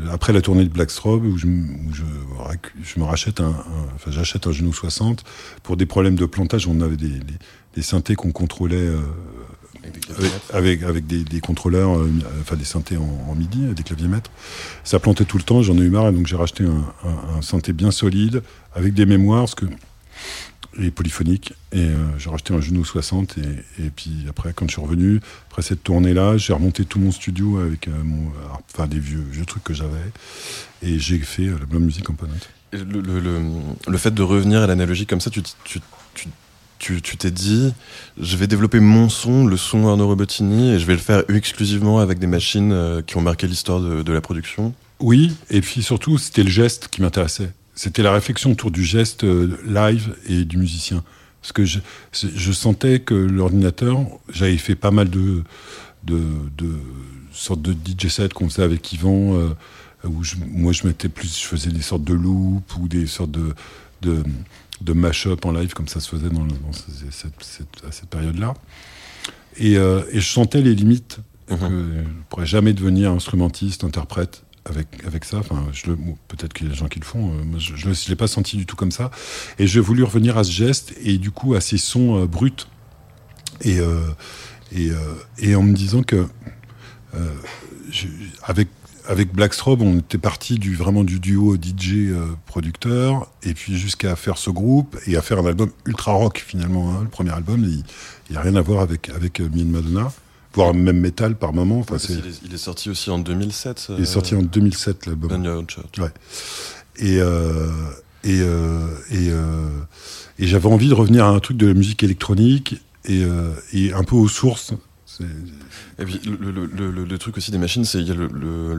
euh, après la tournée de Blackstrobe, où je, où je, me rachète un, un- enfin, j'achète un genou 60 pour des problèmes de plantage. On avait des, des, des synthés qu'on contrôlait euh, avec, avec, avec des, des contrôleurs, euh, enfin des synthés en, en MIDI, des claviers maîtres. Ça plantait tout le temps, j'en ai eu marre, et donc j'ai racheté un, un, un synthé bien solide, avec des mémoires, parce que et polyphonique. Et euh, j'ai racheté un genou 60. Et, et puis après, quand je suis revenu, après cette tournée-là, j'ai remonté tout mon studio avec euh, mon, alors, enfin, des vieux, vieux trucs que j'avais. Et j'ai fait euh, l'album Music Component. Et Le, le, le, le fait de revenir à l'analogie comme ça, tu tu tu tu t'es dit, je vais développer mon son, le son Arnaud Robotini, et je vais le faire exclusivement avec des machines euh, qui ont marqué l'histoire de, de la production. Oui, et puis surtout, c'était le geste qui m'intéressait. C'était la réflexion autour du geste euh, live et du musicien. Parce que je, sentais que l'ordinateur, j'avais fait pas mal de, de, de sortes de DJ sets qu'on faisait avec Yvan, euh, où je- moi je mettais plus, je faisais des sortes de loops ou des sortes de, de, de mash-up en live, comme ça se faisait dans, le- dans ce- cette, cette- à cette période-là. Et, euh, et je sentais les limites. Mhm. que je ne pourrais jamais devenir instrumentiste, interprète avec, ça. Enfin, peut-être qu'il y a des gens qui le font. euh, je ne l'ai pas senti du tout comme ça. Et j'ai voulu revenir à ce geste et du coup à ces sons euh, bruts. Et, euh, et, en me disant que je- avec avec Blackstrobe, on était parti vraiment du duo DJ euh, producteur et puis jusqu'à faire ce groupe et à faire un album ultra rock finalement. hein. Le premier album, il n'y a rien à voir avec avec Me and Madonna, voire même metal par moment. Enfin, est, il est sorti aussi en 2007. il est sorti en 2007 l'album. On Your Own Church. Ouais. Et, euh, et, euh, et, euh, et j'avais envie de revenir à un truc de la musique électronique et, euh, et un peu aux sources. C'est- Et puis le, le, le, le- le truc aussi des machines, c'est il y a le,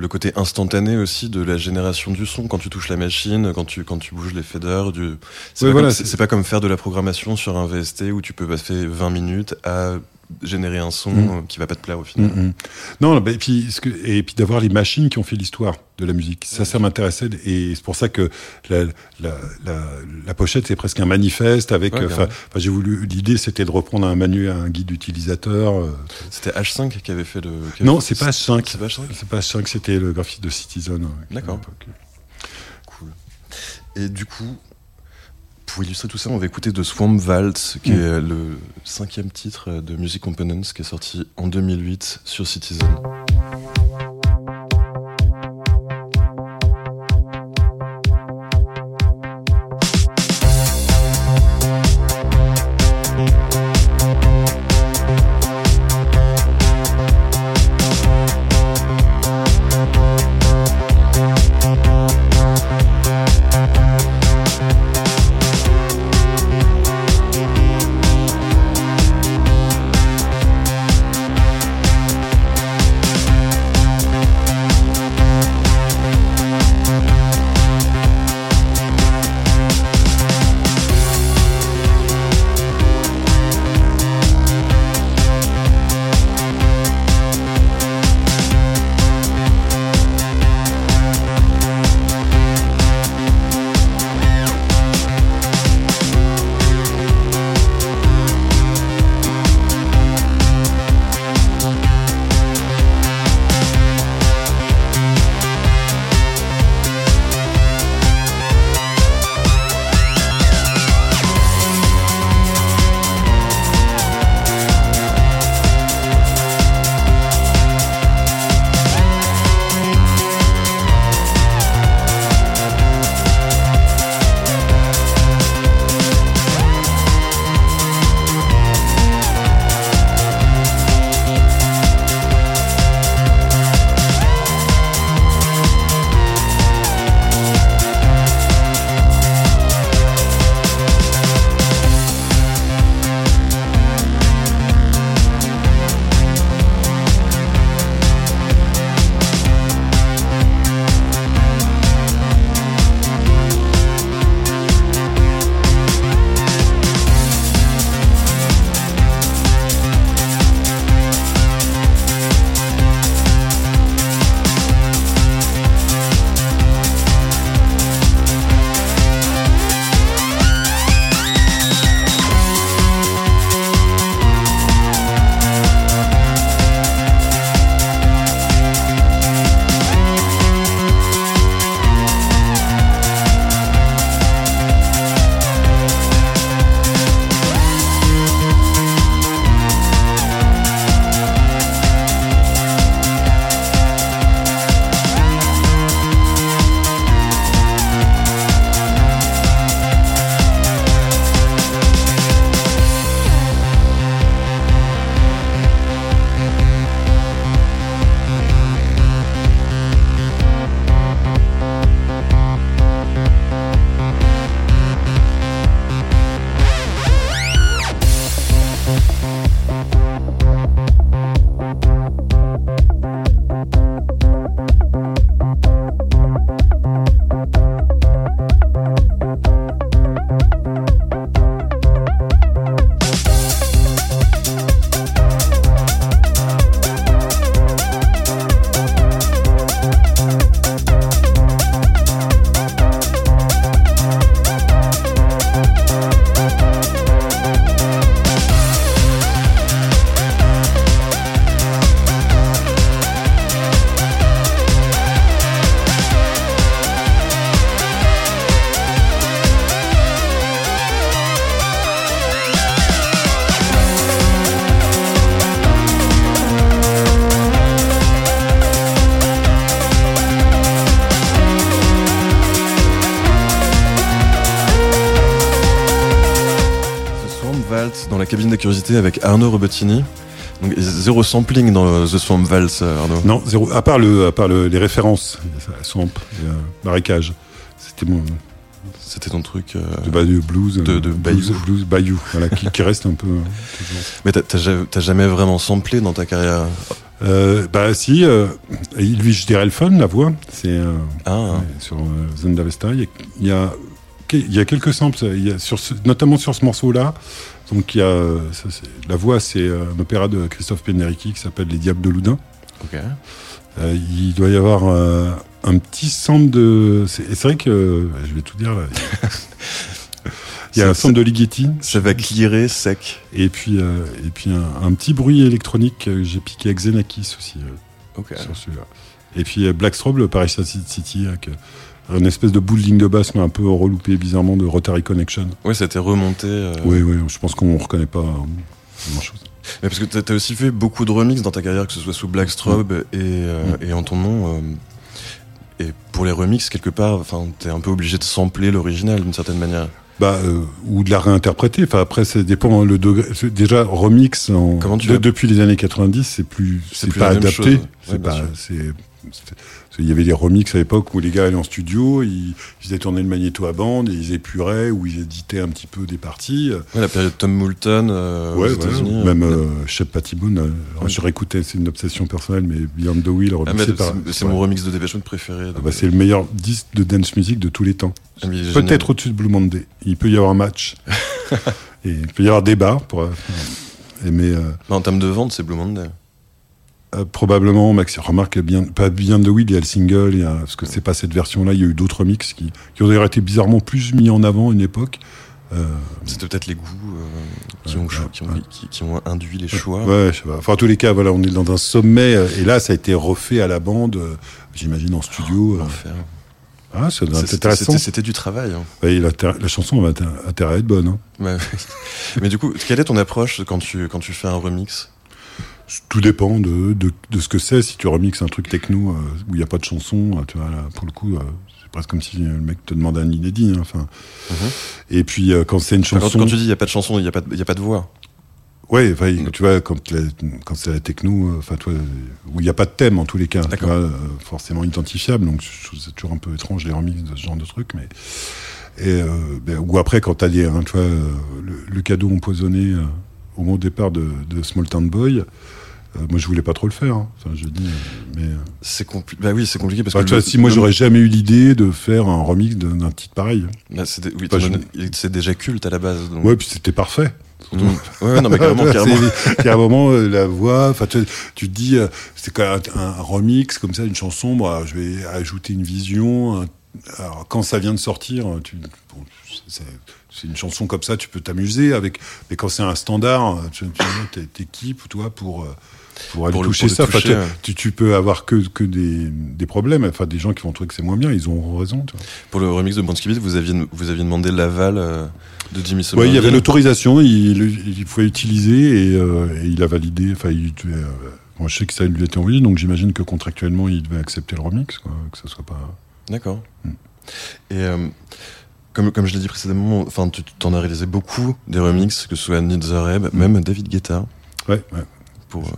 côté instantané aussi de la génération du son quand tu touches la machine, quand tu quand tu bouges les faders. Du... C'est Ouais, pas, voilà, pas comme faire de la programmation sur un VST où tu peux passer 20 minutes à générer un son Mm. euh, qui va pas te plaire au final. Mm, mm. Non, bah, et puis, ce que- et puis d'avoir les machines qui ont fait l'histoire de la musique. Ça, ça m'intéressait. Et c'est pour ça que la, la, la, la pochette, c'est presque un manifeste avec. Ouais, Enfin, j'ai voulu. L'idée, c'était de reprendre un manuel, un guide utilisateur. euh. C'était H5 qui avait fait le. avait Non, c'est pas H5. C'est pas H5 C'est pas H5, c'était le graphiste de Citizen. D'accord. Cool. Et du coup, pour illustrer tout ça, on va écouter The Swamp Waltz, qui Mm. est le cinquième titre de Music Components, qui est sorti en 2008 sur Citizen. Avec Arnaud. Donc et zéro sampling dans The Swamp Vals, euh, Arnaud. Non, zéro. À part, le, à part le- les références, Swamp, euh, marécage. C'était mon C'était ton truc. euh, de, bah, de blues, de- euh, de blues, Bayou. blues, Bayou, voilà, qui, qui reste un peu. Mais t'as- t'as ja- t'as jamais vraiment samplé dans ta carrière? Euh, bah si, euh, Ilvich Derelfon, la voix, c'est Ah, sur euh, Zendavesta. Il y a- il y a, quelques samples, il y a sur ce- notamment sur ce morceau-là. Donc il y a, euh, ça, la voix, c'est euh, un opéra de Christophe Penderecki qui s'appelle Les Diables de Loudun. Euh, il doit y avoir euh, un petit sample de. C'est vrai que euh, je vais tout dire là. Il y a un sample de Ligeti Ça va clearer sec. et puis euh, et puis un, un petit bruit électronique que j'ai piqué avec Xenakis aussi. euh, Ok. sur celui-là. Et puis euh, Blackstrobe, le Paris City, avec euh, une espèce de bout de basse, mais un peu reloupé bizarrement de Rotary Connection. Ouais, ça a été remonté. euh, Oui, oui, je pense qu'on reconnaît pas grand chose. Mais parce que t'as- t'as aussi fait beaucoup de remix dans ta carrière, que ce soit sous Blackstrobe et, euh, et en ton nom. euh, et pour les remix, quelque part, enfin, t'es un peu obligé de sampler l'original d'une certaine manière. Bah, euh, ou de la réinterpréter. Enfin, après, ça dépend hein, le degré. Déjà, remix, en, tu de- depuis les années 90, c'est plus, C'est pas adapté. Ouais, C'est bien pas, il y avait des remix à l'époque où les gars allaient en studio, ils, ils faisaient tourner le magnéto à bande, et ils épuraient ou ils éditaient un petit peu des parties. Ouais, la période Tom Moulton euh, ouais, aux ouais, États-Unis. même euh, euh, Shep Pettibone, euh, Ouais. je réécoutais, c'est une obsession personnelle, mais Beyond the Wheel, ah, c'est mon remix de Depeche préféré. Ah bah, c'est le meilleur disque de dance music de tous les temps. euh, génial. Peut-être au-dessus de Blue Monday. Il peut y avoir un match. et il peut y avoir débat. Pour, euh, euh, Mais en termes de vente, c'est Blue Monday. Euh, probablement, Max, remarque, bien, pas bien de Weed, il y a le single, il y a, parce que c'est pas cette version-là, il y a eu d'autres remix qui, qui ont d'ailleurs été bizarrement plus mis en avant à une époque. Euh, C'était peut-être les goûts euh, qui, ont, qui, ont, ouais. qui- qui ont induit les choix. ouais, je sais pas. Enfin, en tous les cas, voilà, on est dans un sommet, euh, et là, ça a été refait à la bande, j'imagine en studio. L'enfer. ah, C'était- intéressant. C'était c'était du travail. hein. Ouais, la, la chanson va intér- intérêt à être bonne. hein. Ouais. Mais du coup, quelle est ton approche quand tu, quand tu fais un remix? Tout dépend de, de, de ce que c'est. Si tu remixes un truc techno euh, où il n'y a pas de chanson, euh, tu vois, là, pour le coup, euh, c'est presque comme si le mec te demandait un inédit. hein, Enfin, Et puis euh, quand c'est une chanson, quand, quand tu dis il n'y a pas de chanson, il n'y a, pas de- y a pas de voix. ouais, tu vois, quand, la- quand c'est la techno, enfin toi, où il n'y a pas de thème en tous les cas, tu vois, forcément identifiable. Donc c'est toujours un peu étrange les remixes de ce genre de truc, mais et ben, ou après quand t'as des, hein, tu vois, le, le cadeau empoisonné au moment départ de, de Small Town Boy. euh, moi, je voulais pas trop le faire. hein. Enfin, je dis, mais euh, C'est compli- bah oui, c'est compliqué parce Enfin, que le- si moi j'aurais jamais eu l'idée de faire un remix d'un titre pareil. bah, c'est oui, je- déjà culte à la base. donc- Ouais, puis c'était parfait. Mm. Ouais, non, mais carrément, carrément. Il y a un moment, euh, la voix, enfin, tu, tu te dis, euh, c'est un, un remix comme ça, une chanson, moi, je vais ajouter une vision. un- alors, quand ça vient de sortir, tu, bon, c'est- une chanson comme ça, tu peux t'amuser avec. Mais quand c'est un standard, tu, tu t'é- t'équipes, toi, pour. euh, Pour aller Pour toucher ça, Enfin, toucher, tu- ouais. tu, tu peux avoir que, que des, des problèmes, enfin des gens qui vont trouver que c'est moins bien, ils ont raison. tu vois. Pour le remix de Bonsky Beat, vous aviez, vous aviez demandé l'aval euh, de Jimmy Somerville. il y avait l'autorisation, il, il pouvait utiliser et, euh, et il a validé. Enfin, il euh, je sais que ça lui a été envoyé, donc j'imagine que contractuellement, il devait accepter le remix, quoi, que ça soit pas. D'accord. Mm. Et euh, comme, comme je l'ai dit précédemment, enfin, tu t'en as réalisé beaucoup des remixes, que ce soit Need the Reb, même David Guetta, Ouais, ouais. pour, euh,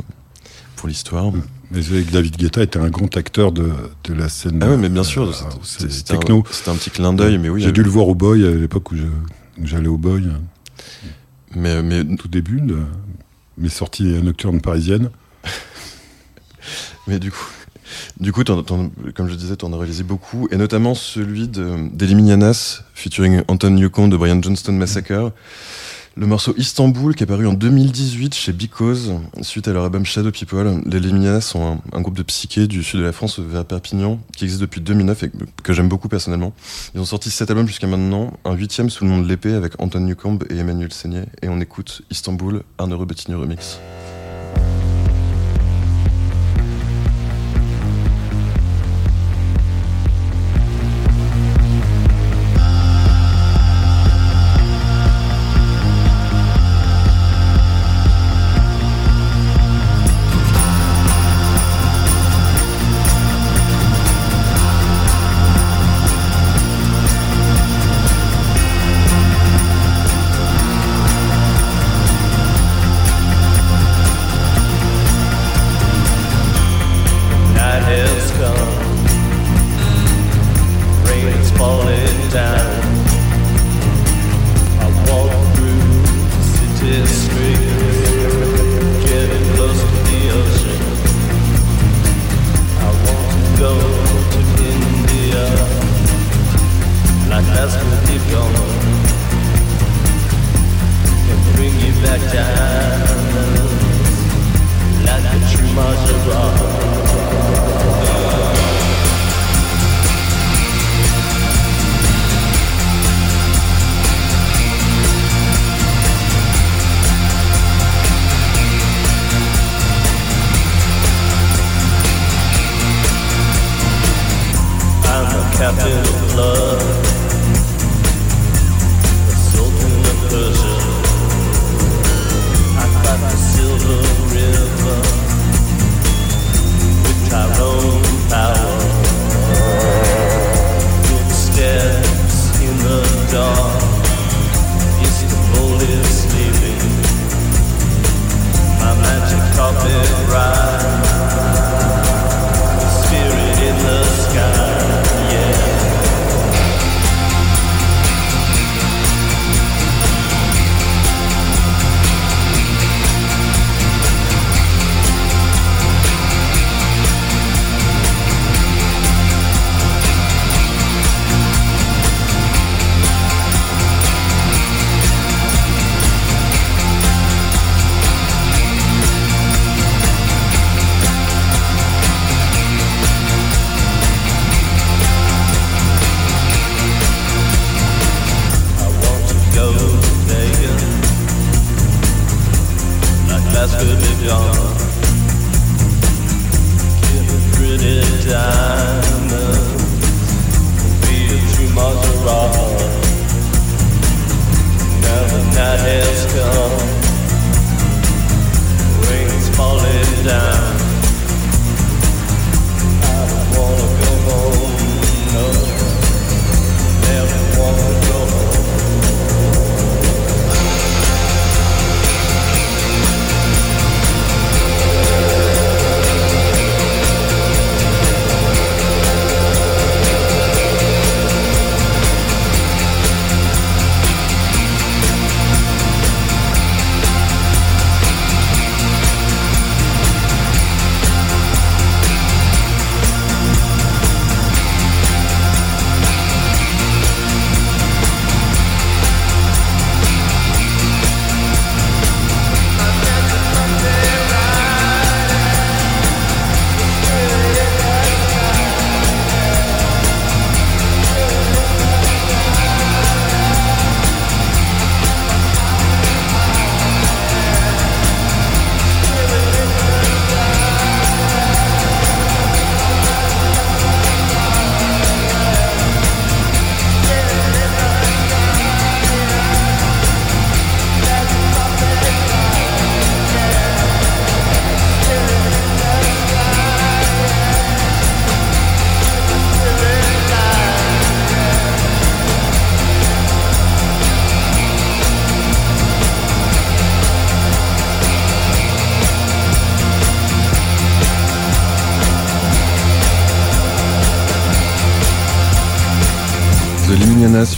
pour l'histoire. Mm. Mais David Guetta était un grand acteur de, de la scène. Ah ouais, mais bien sûr, euh, c'était- techno. c'était un petit clin d'œil, mais oui. J'ai euh, dû le voir au Boy à l'époque où j'allais au Boy, Mais, mais tout début de mes sorties nocturnes parisiennes. Mais du coup, du coup comme je disais, tu en as réalisé beaucoup, et notamment celui de- d'Eliminianas, featuring Anton Yukon de Brian Johnston Massacre. Le morceau Istanbul, qui est paru en 2018 chez Because, suite à leur album Shadow People. Les Eliminianas sont un, groupe de psyché du sud de la France, vers Perpignan, qui existe depuis 2009 et que, j'aime beaucoup personnellement. Ils ont sorti sept albums jusqu'à maintenant, un huitième sous le nom de l'épée avec Anton Newcomb et Emmanuel Seigné, et on écoute Istanbul, un heureux Bettini remix.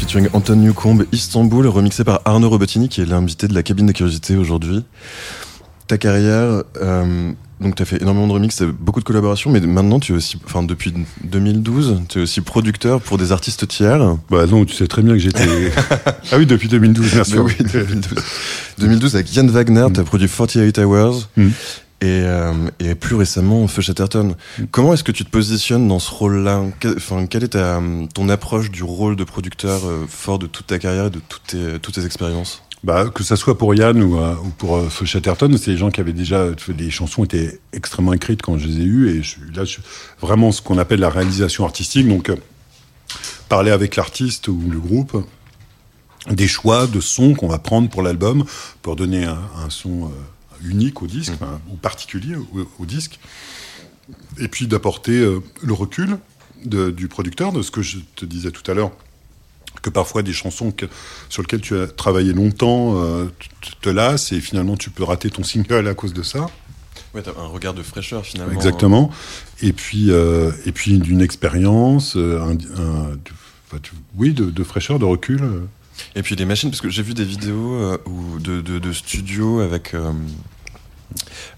Featuring Anton Newcombe, Istanbul, remixé par Arnaud Robotini, qui est l'invité de la cabine de curiosité aujourd'hui. Ta carrière, euh, donc tu as fait énormément de remix, beaucoup de collaborations, mais maintenant tu es aussi, enfin depuis 2012, tu es aussi producteur pour des artistes tiers. Bah non, tu sais très bien que j'étais. ah oui, depuis 2012, bien sûr. Oui, 2012. 2012 avec Yann Wagner, tu as produit 48 Hours. Mm. Et, euh, et plus récemment, Feu Chatterton. Comment est-ce que tu te positionnes dans ce rôle-là Enfin, quelle est ta, ton approche du rôle de producteur euh, fort de toute ta carrière et de toutes tes, toutes tes expériences? Bah, que ça soit pour Yann ou, euh, ou pour euh, Feu Chatterton, c'est des gens qui avaient déjà des chansons étaient extrêmement écrites quand je les ai eues et je là je vraiment ce qu'on appelle la réalisation artistique donc euh, parler avec l'artiste ou le groupe des choix de sons qu'on va prendre pour l'album pour donner un, un son unique au disque enfin, ou particulier au, au disque et puis d'apporter euh, le recul de- du producteur de ce que je te disais tout à l'heure que parfois des chansons que- sur lesquelles tu as travaillé longtemps euh, te- lassent et finalement tu peux rater ton single à cause de ça. Ouais, t'as un regard de fraîcheur finalement. Exactement. Et puis, euh, et puis d'une expérience, un- un- enfin, tu- oui, de, de fraîcheur, de recul. Et puis les machines, parce que j'ai vu des vidéos euh, où de, de, de studios avec, euh,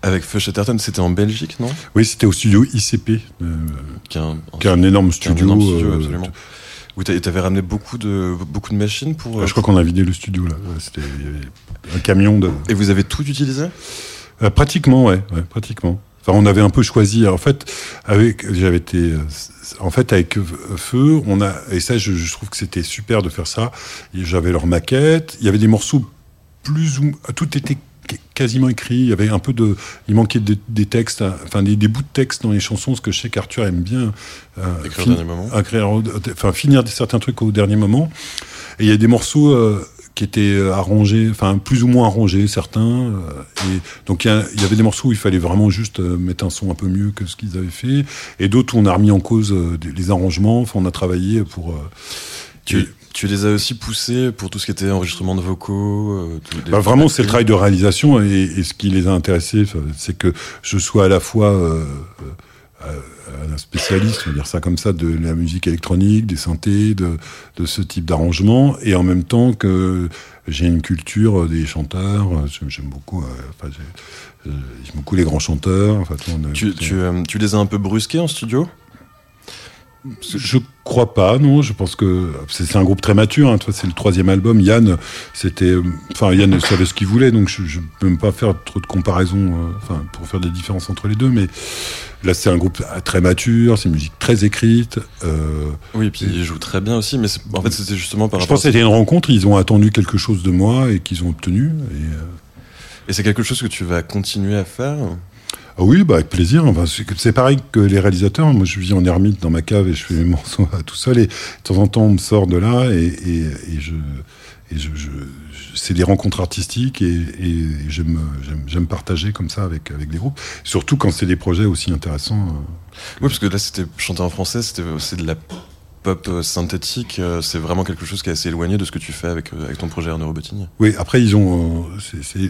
avec Feu Chatterton, c'était en Belgique, non? Oui, c'était au studio ICP, euh, qui est un, qui est un énorme est un studio. énorme studio, absolument. Où t'a- t'avais ramené beaucoup de, beaucoup de machines pour. Ah, je crois qu'on a vidé le studio là. C'était un camion de. Et vous avez tout utilisé? Euh, pratiquement, ouais, ouais, pratiquement. Enfin, on avait un peu choisi. En fait, avec, j'avais été, euh, en fait, avec Feu, on a, et ça, je, je trouve que c'était super de faire ça. J'avais leur maquette. Il y avait des morceaux plus ou tout était qu- quasiment écrit. Il y avait un peu de, il manquait des, des textes, enfin des, des bouts de texte dans les chansons, ce que je sais qu'Arthur aime bien. euh, Écrire au dernier moment. écrire enfin finir certains trucs au dernier moment. Et il y a des morceaux euh, qui étaient euh, arrangés, enfin plus ou moins arrangés, certains. euh, et donc il y, y avait des morceaux où il fallait vraiment juste euh, mettre un son un peu mieux que ce qu'ils avaient fait, et d'autres où on a remis en cause les arrangements. Enfin, on a travaillé pour. tu, et- tu les as aussi poussés pour tout ce qui était enregistrement de vocaux euh, Bah, vraiment, c'est le travail de réalisation et, et ce qui les a intéressés, c'est que je sois à la fois euh, un spécialiste, on va dire ça comme ça, de la musique électronique, des synthés, de, de ce type d'arrangement, et en même temps que j'ai une culture des chanteurs. J'aime beaucoup, euh, enfin, euh, j'aime beaucoup les grands chanteurs. Enfin, tout, on a- Tu, tu, euh, tu les as un peu brusqués en studio? Je crois pas, non. Je pense que c'est un groupe très mature. Hein. C'est le troisième album. Yann, c'était, enfin, Yann savait ce qu'il voulait, donc je, je peux même pas faire trop de comparaisons, euh, enfin, pour faire des différences entre les deux. Mais là, c'est un groupe très mature. C'est une musique très écrite. Euh, Oui, et puis ils jouent très bien aussi, mais en fait c'était justement par je rapport pense que c'était une rencontre. Ils ont attendu quelque chose de moi et qu'ils ont obtenu. Et, euh, Et c'est quelque chose que tu vas continuer à faire Ah oui, bah avec plaisir. Enfin, c'est c'est pareil que les réalisateurs. Moi, je vis en ermite dans ma cave et je fais mes morceaux tout seul. Et de temps en temps, on me sort de là et, c'est des rencontres artistiques et, j'aime, partager comme ça avec des groupes. Surtout quand c'est des projets aussi intéressants. euh. Oui, parce que là c'était chanté en français, c'était aussi de la pop euh, synthétique, euh, c'est vraiment quelque chose qui est assez éloigné de ce que tu fais avec, euh, avec ton projet Arnaud Robotini? Oui, après ils ont,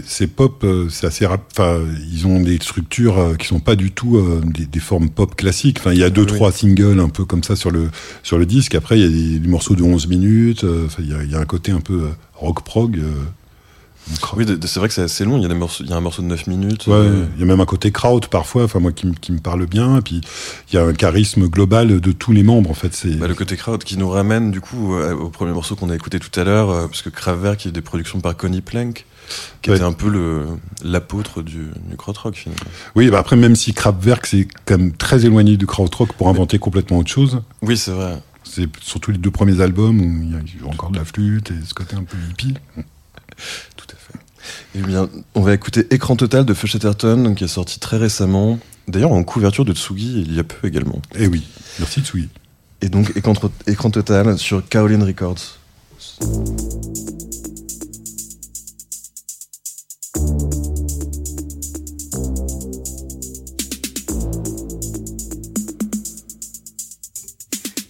c'est- pop, c'est assez rap. Enfin, ils ont des structures qui sont pas du tout des, des formes pop classiques. Enfin, il y a deux Oui. trois singles un peu comme ça sur le sur le disque. Après, il y a des, des morceaux de 11 minutes. Enfin, il y a, il y a un côté un peu rock prog. Oui, c'est vrai que c'est assez long, il y, a des morceaux, il y a un morceau de 9 minutes. Ouais, euh, il y a même un côté kraut parfois, enfin moi qui, me- qui me parle bien, et puis il y a un charisme global de tous les membres en fait. C'est bah, le côté crowd qui nous ramène du coup euh, au premier morceau qu'on a écouté tout à l'heure, euh, parce que qui est des productions par Connie Plank, qui Ouais. était un peu le l'apôtre du, du krautrock finalement. oui, bah après même si Kraftwerk c'est quand même très éloigné du krautrock pour inventer complètement autre chose. Oui, c'est vrai. C'est surtout les deux premiers albums où il y a encore de la flûte et ce côté un peu hippie. Tout à fait. Eh bien, on va écouter Écran Total de Feu Chatterton, qui est sorti très récemment. D'ailleurs, en couverture de Tsugi, il y a peu également. Et oui, merci Tsui. Et donc, Écran, Écran Total sur Kaolin Records.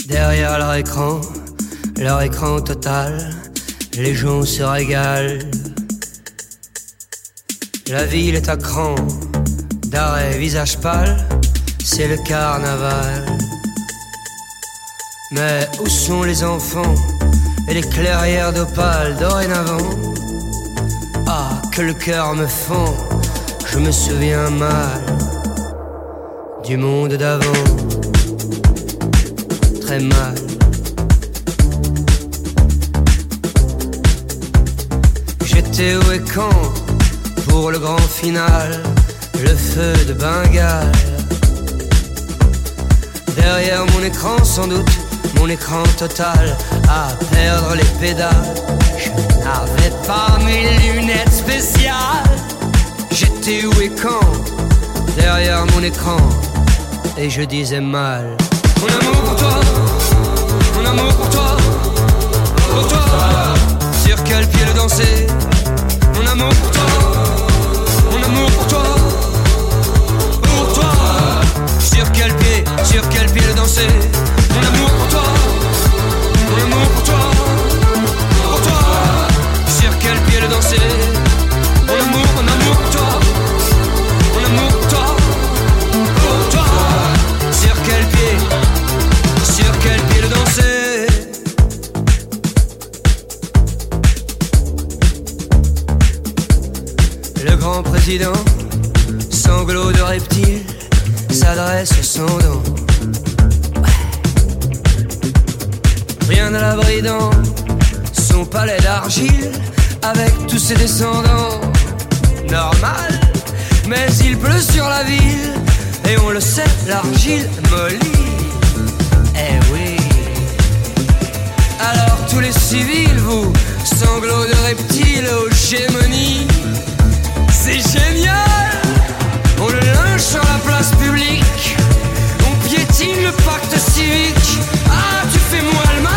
Derrière leur écran, leur écran total, les gens se régalent. La ville est à cran, d'arrêt visage pâle, c'est le carnaval. Mais où sont les enfants et les clairières d'opale dorénavant? Ah, que le cœur me fend, je me souviens mal du monde d'avant très mal. J'étais où et quand pour le grand final, le feu de Bengale? Derrière mon écran sans doute, mon écran total, à perdre les pédales. Je n'avais pas mes lunettes spéciales. J'étais où et quand derrière mon écran, et je disais mal. Mon amour pour toi, mon amour pour toi, pour toi. Sur quel pied le danser? Mon amour pour toi, mon amour pour toi, pour toi. Sur quel pied, sur quel pied le danser. Mon amour pour toi, mon amour pour toi, pour toi. Sur quel pied le danser président, sanglot de reptile, s'adresse sans dents. Rien à l'abri dans son palais d'argile, avec tous ses descendants. Normal, mais il pleut sur la ville, et on le sait, l'argile mollit. Eh oui. Alors tous les civils, vous, sanglots de reptiles aux gémonies, c'est génial On le linge sur la place publique, on piétine le pacte civique. Ah, tu fais moi le mal,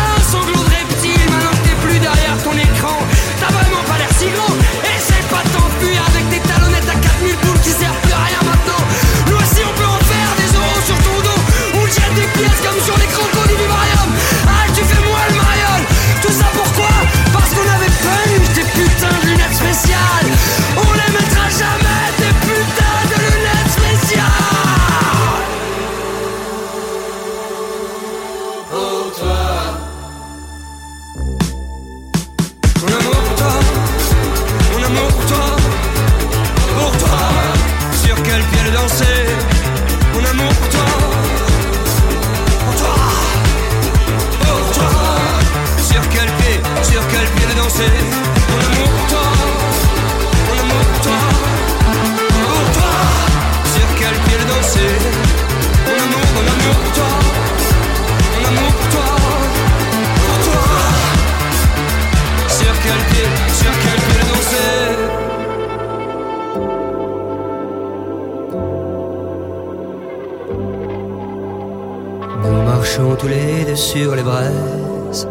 sur les braises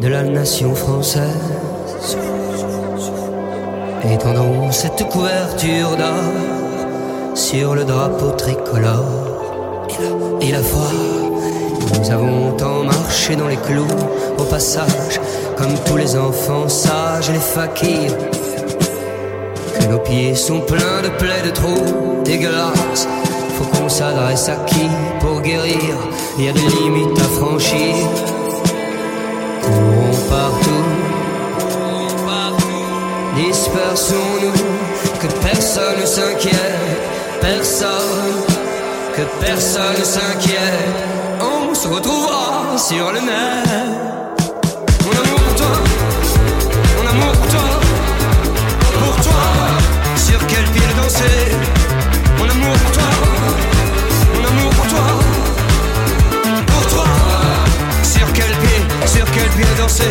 de la nation française. Étendons cette couverture d'or sur le drapeau tricolore. Et la foi, nous avons tant marché dans les clous au passage, comme tous les enfants sages et les fakirs. Que nos pieds sont pleins de plaies de trous dégueulasses. Faut qu'on s'adresse à qui pour Il y a des limites à franchir. Courons partout, dispersons-nous, que personne ne s'inquiète, personne, que personne ne s'inquiète. On se retrouvera sur le net. Sur quel pied danser? Mon amour pour toi, pied danser.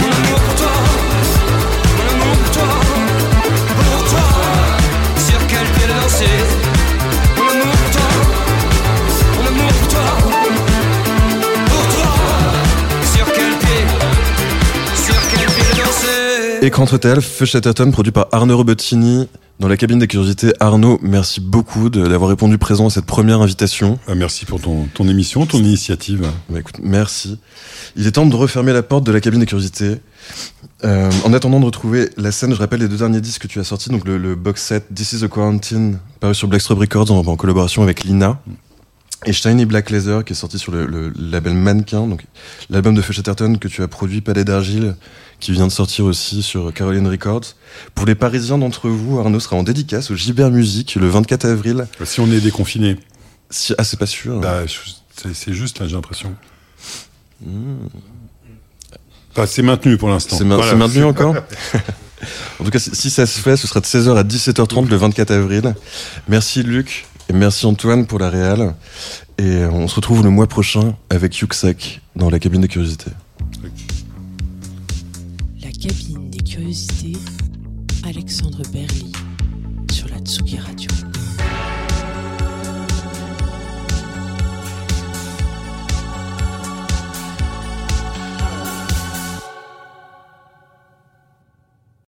Mon amour pour toi, mon amour pour toi, pour toi. Sur quel pied danser? Écran total, Feu Chatterton, produit par Arnaud Robottini. Dans la cabine des curiosités, Arnaud, merci beaucoup d'avoir répondu présent à cette première invitation. Ah, merci pour ton, ton émission, ton initiative. Bah, écoute, merci. Il est temps de refermer la porte de la cabine des curiosités. Euh, en attendant de retrouver la scène, je rappelle les deux derniers disques que tu as sortis, donc le, le box set This is a Quarantine, paru sur Blackstrap Records en, en collaboration avec Lina, et Shiny Black Laser, qui est sorti sur le, le label Mannequin, donc l'album de Feu Chatterton que tu as produit, Palais d'Argile, qui vient de sortir aussi sur Caroline Records. Pour les Parisiens d'entre vous, Arnaud sera en dédicace au Gibert Music le 24 avril. Si on est déconfiné, Si, ah, c'est pas sûr. bah, c'est juste, là, j'ai l'impression. Enfin, c'est maintenu pour l'instant. C'est ma- Voilà. c'est maintenu encore En tout cas, si ça se fait, ce sera de 16h à 17h30 le 24 avril. Merci Luc merci Antoine pour la réal. Et on se retrouve le mois prochain avec Yuxek dans la cabine des curiosités. La cabine des curiosités, Alexandre Berly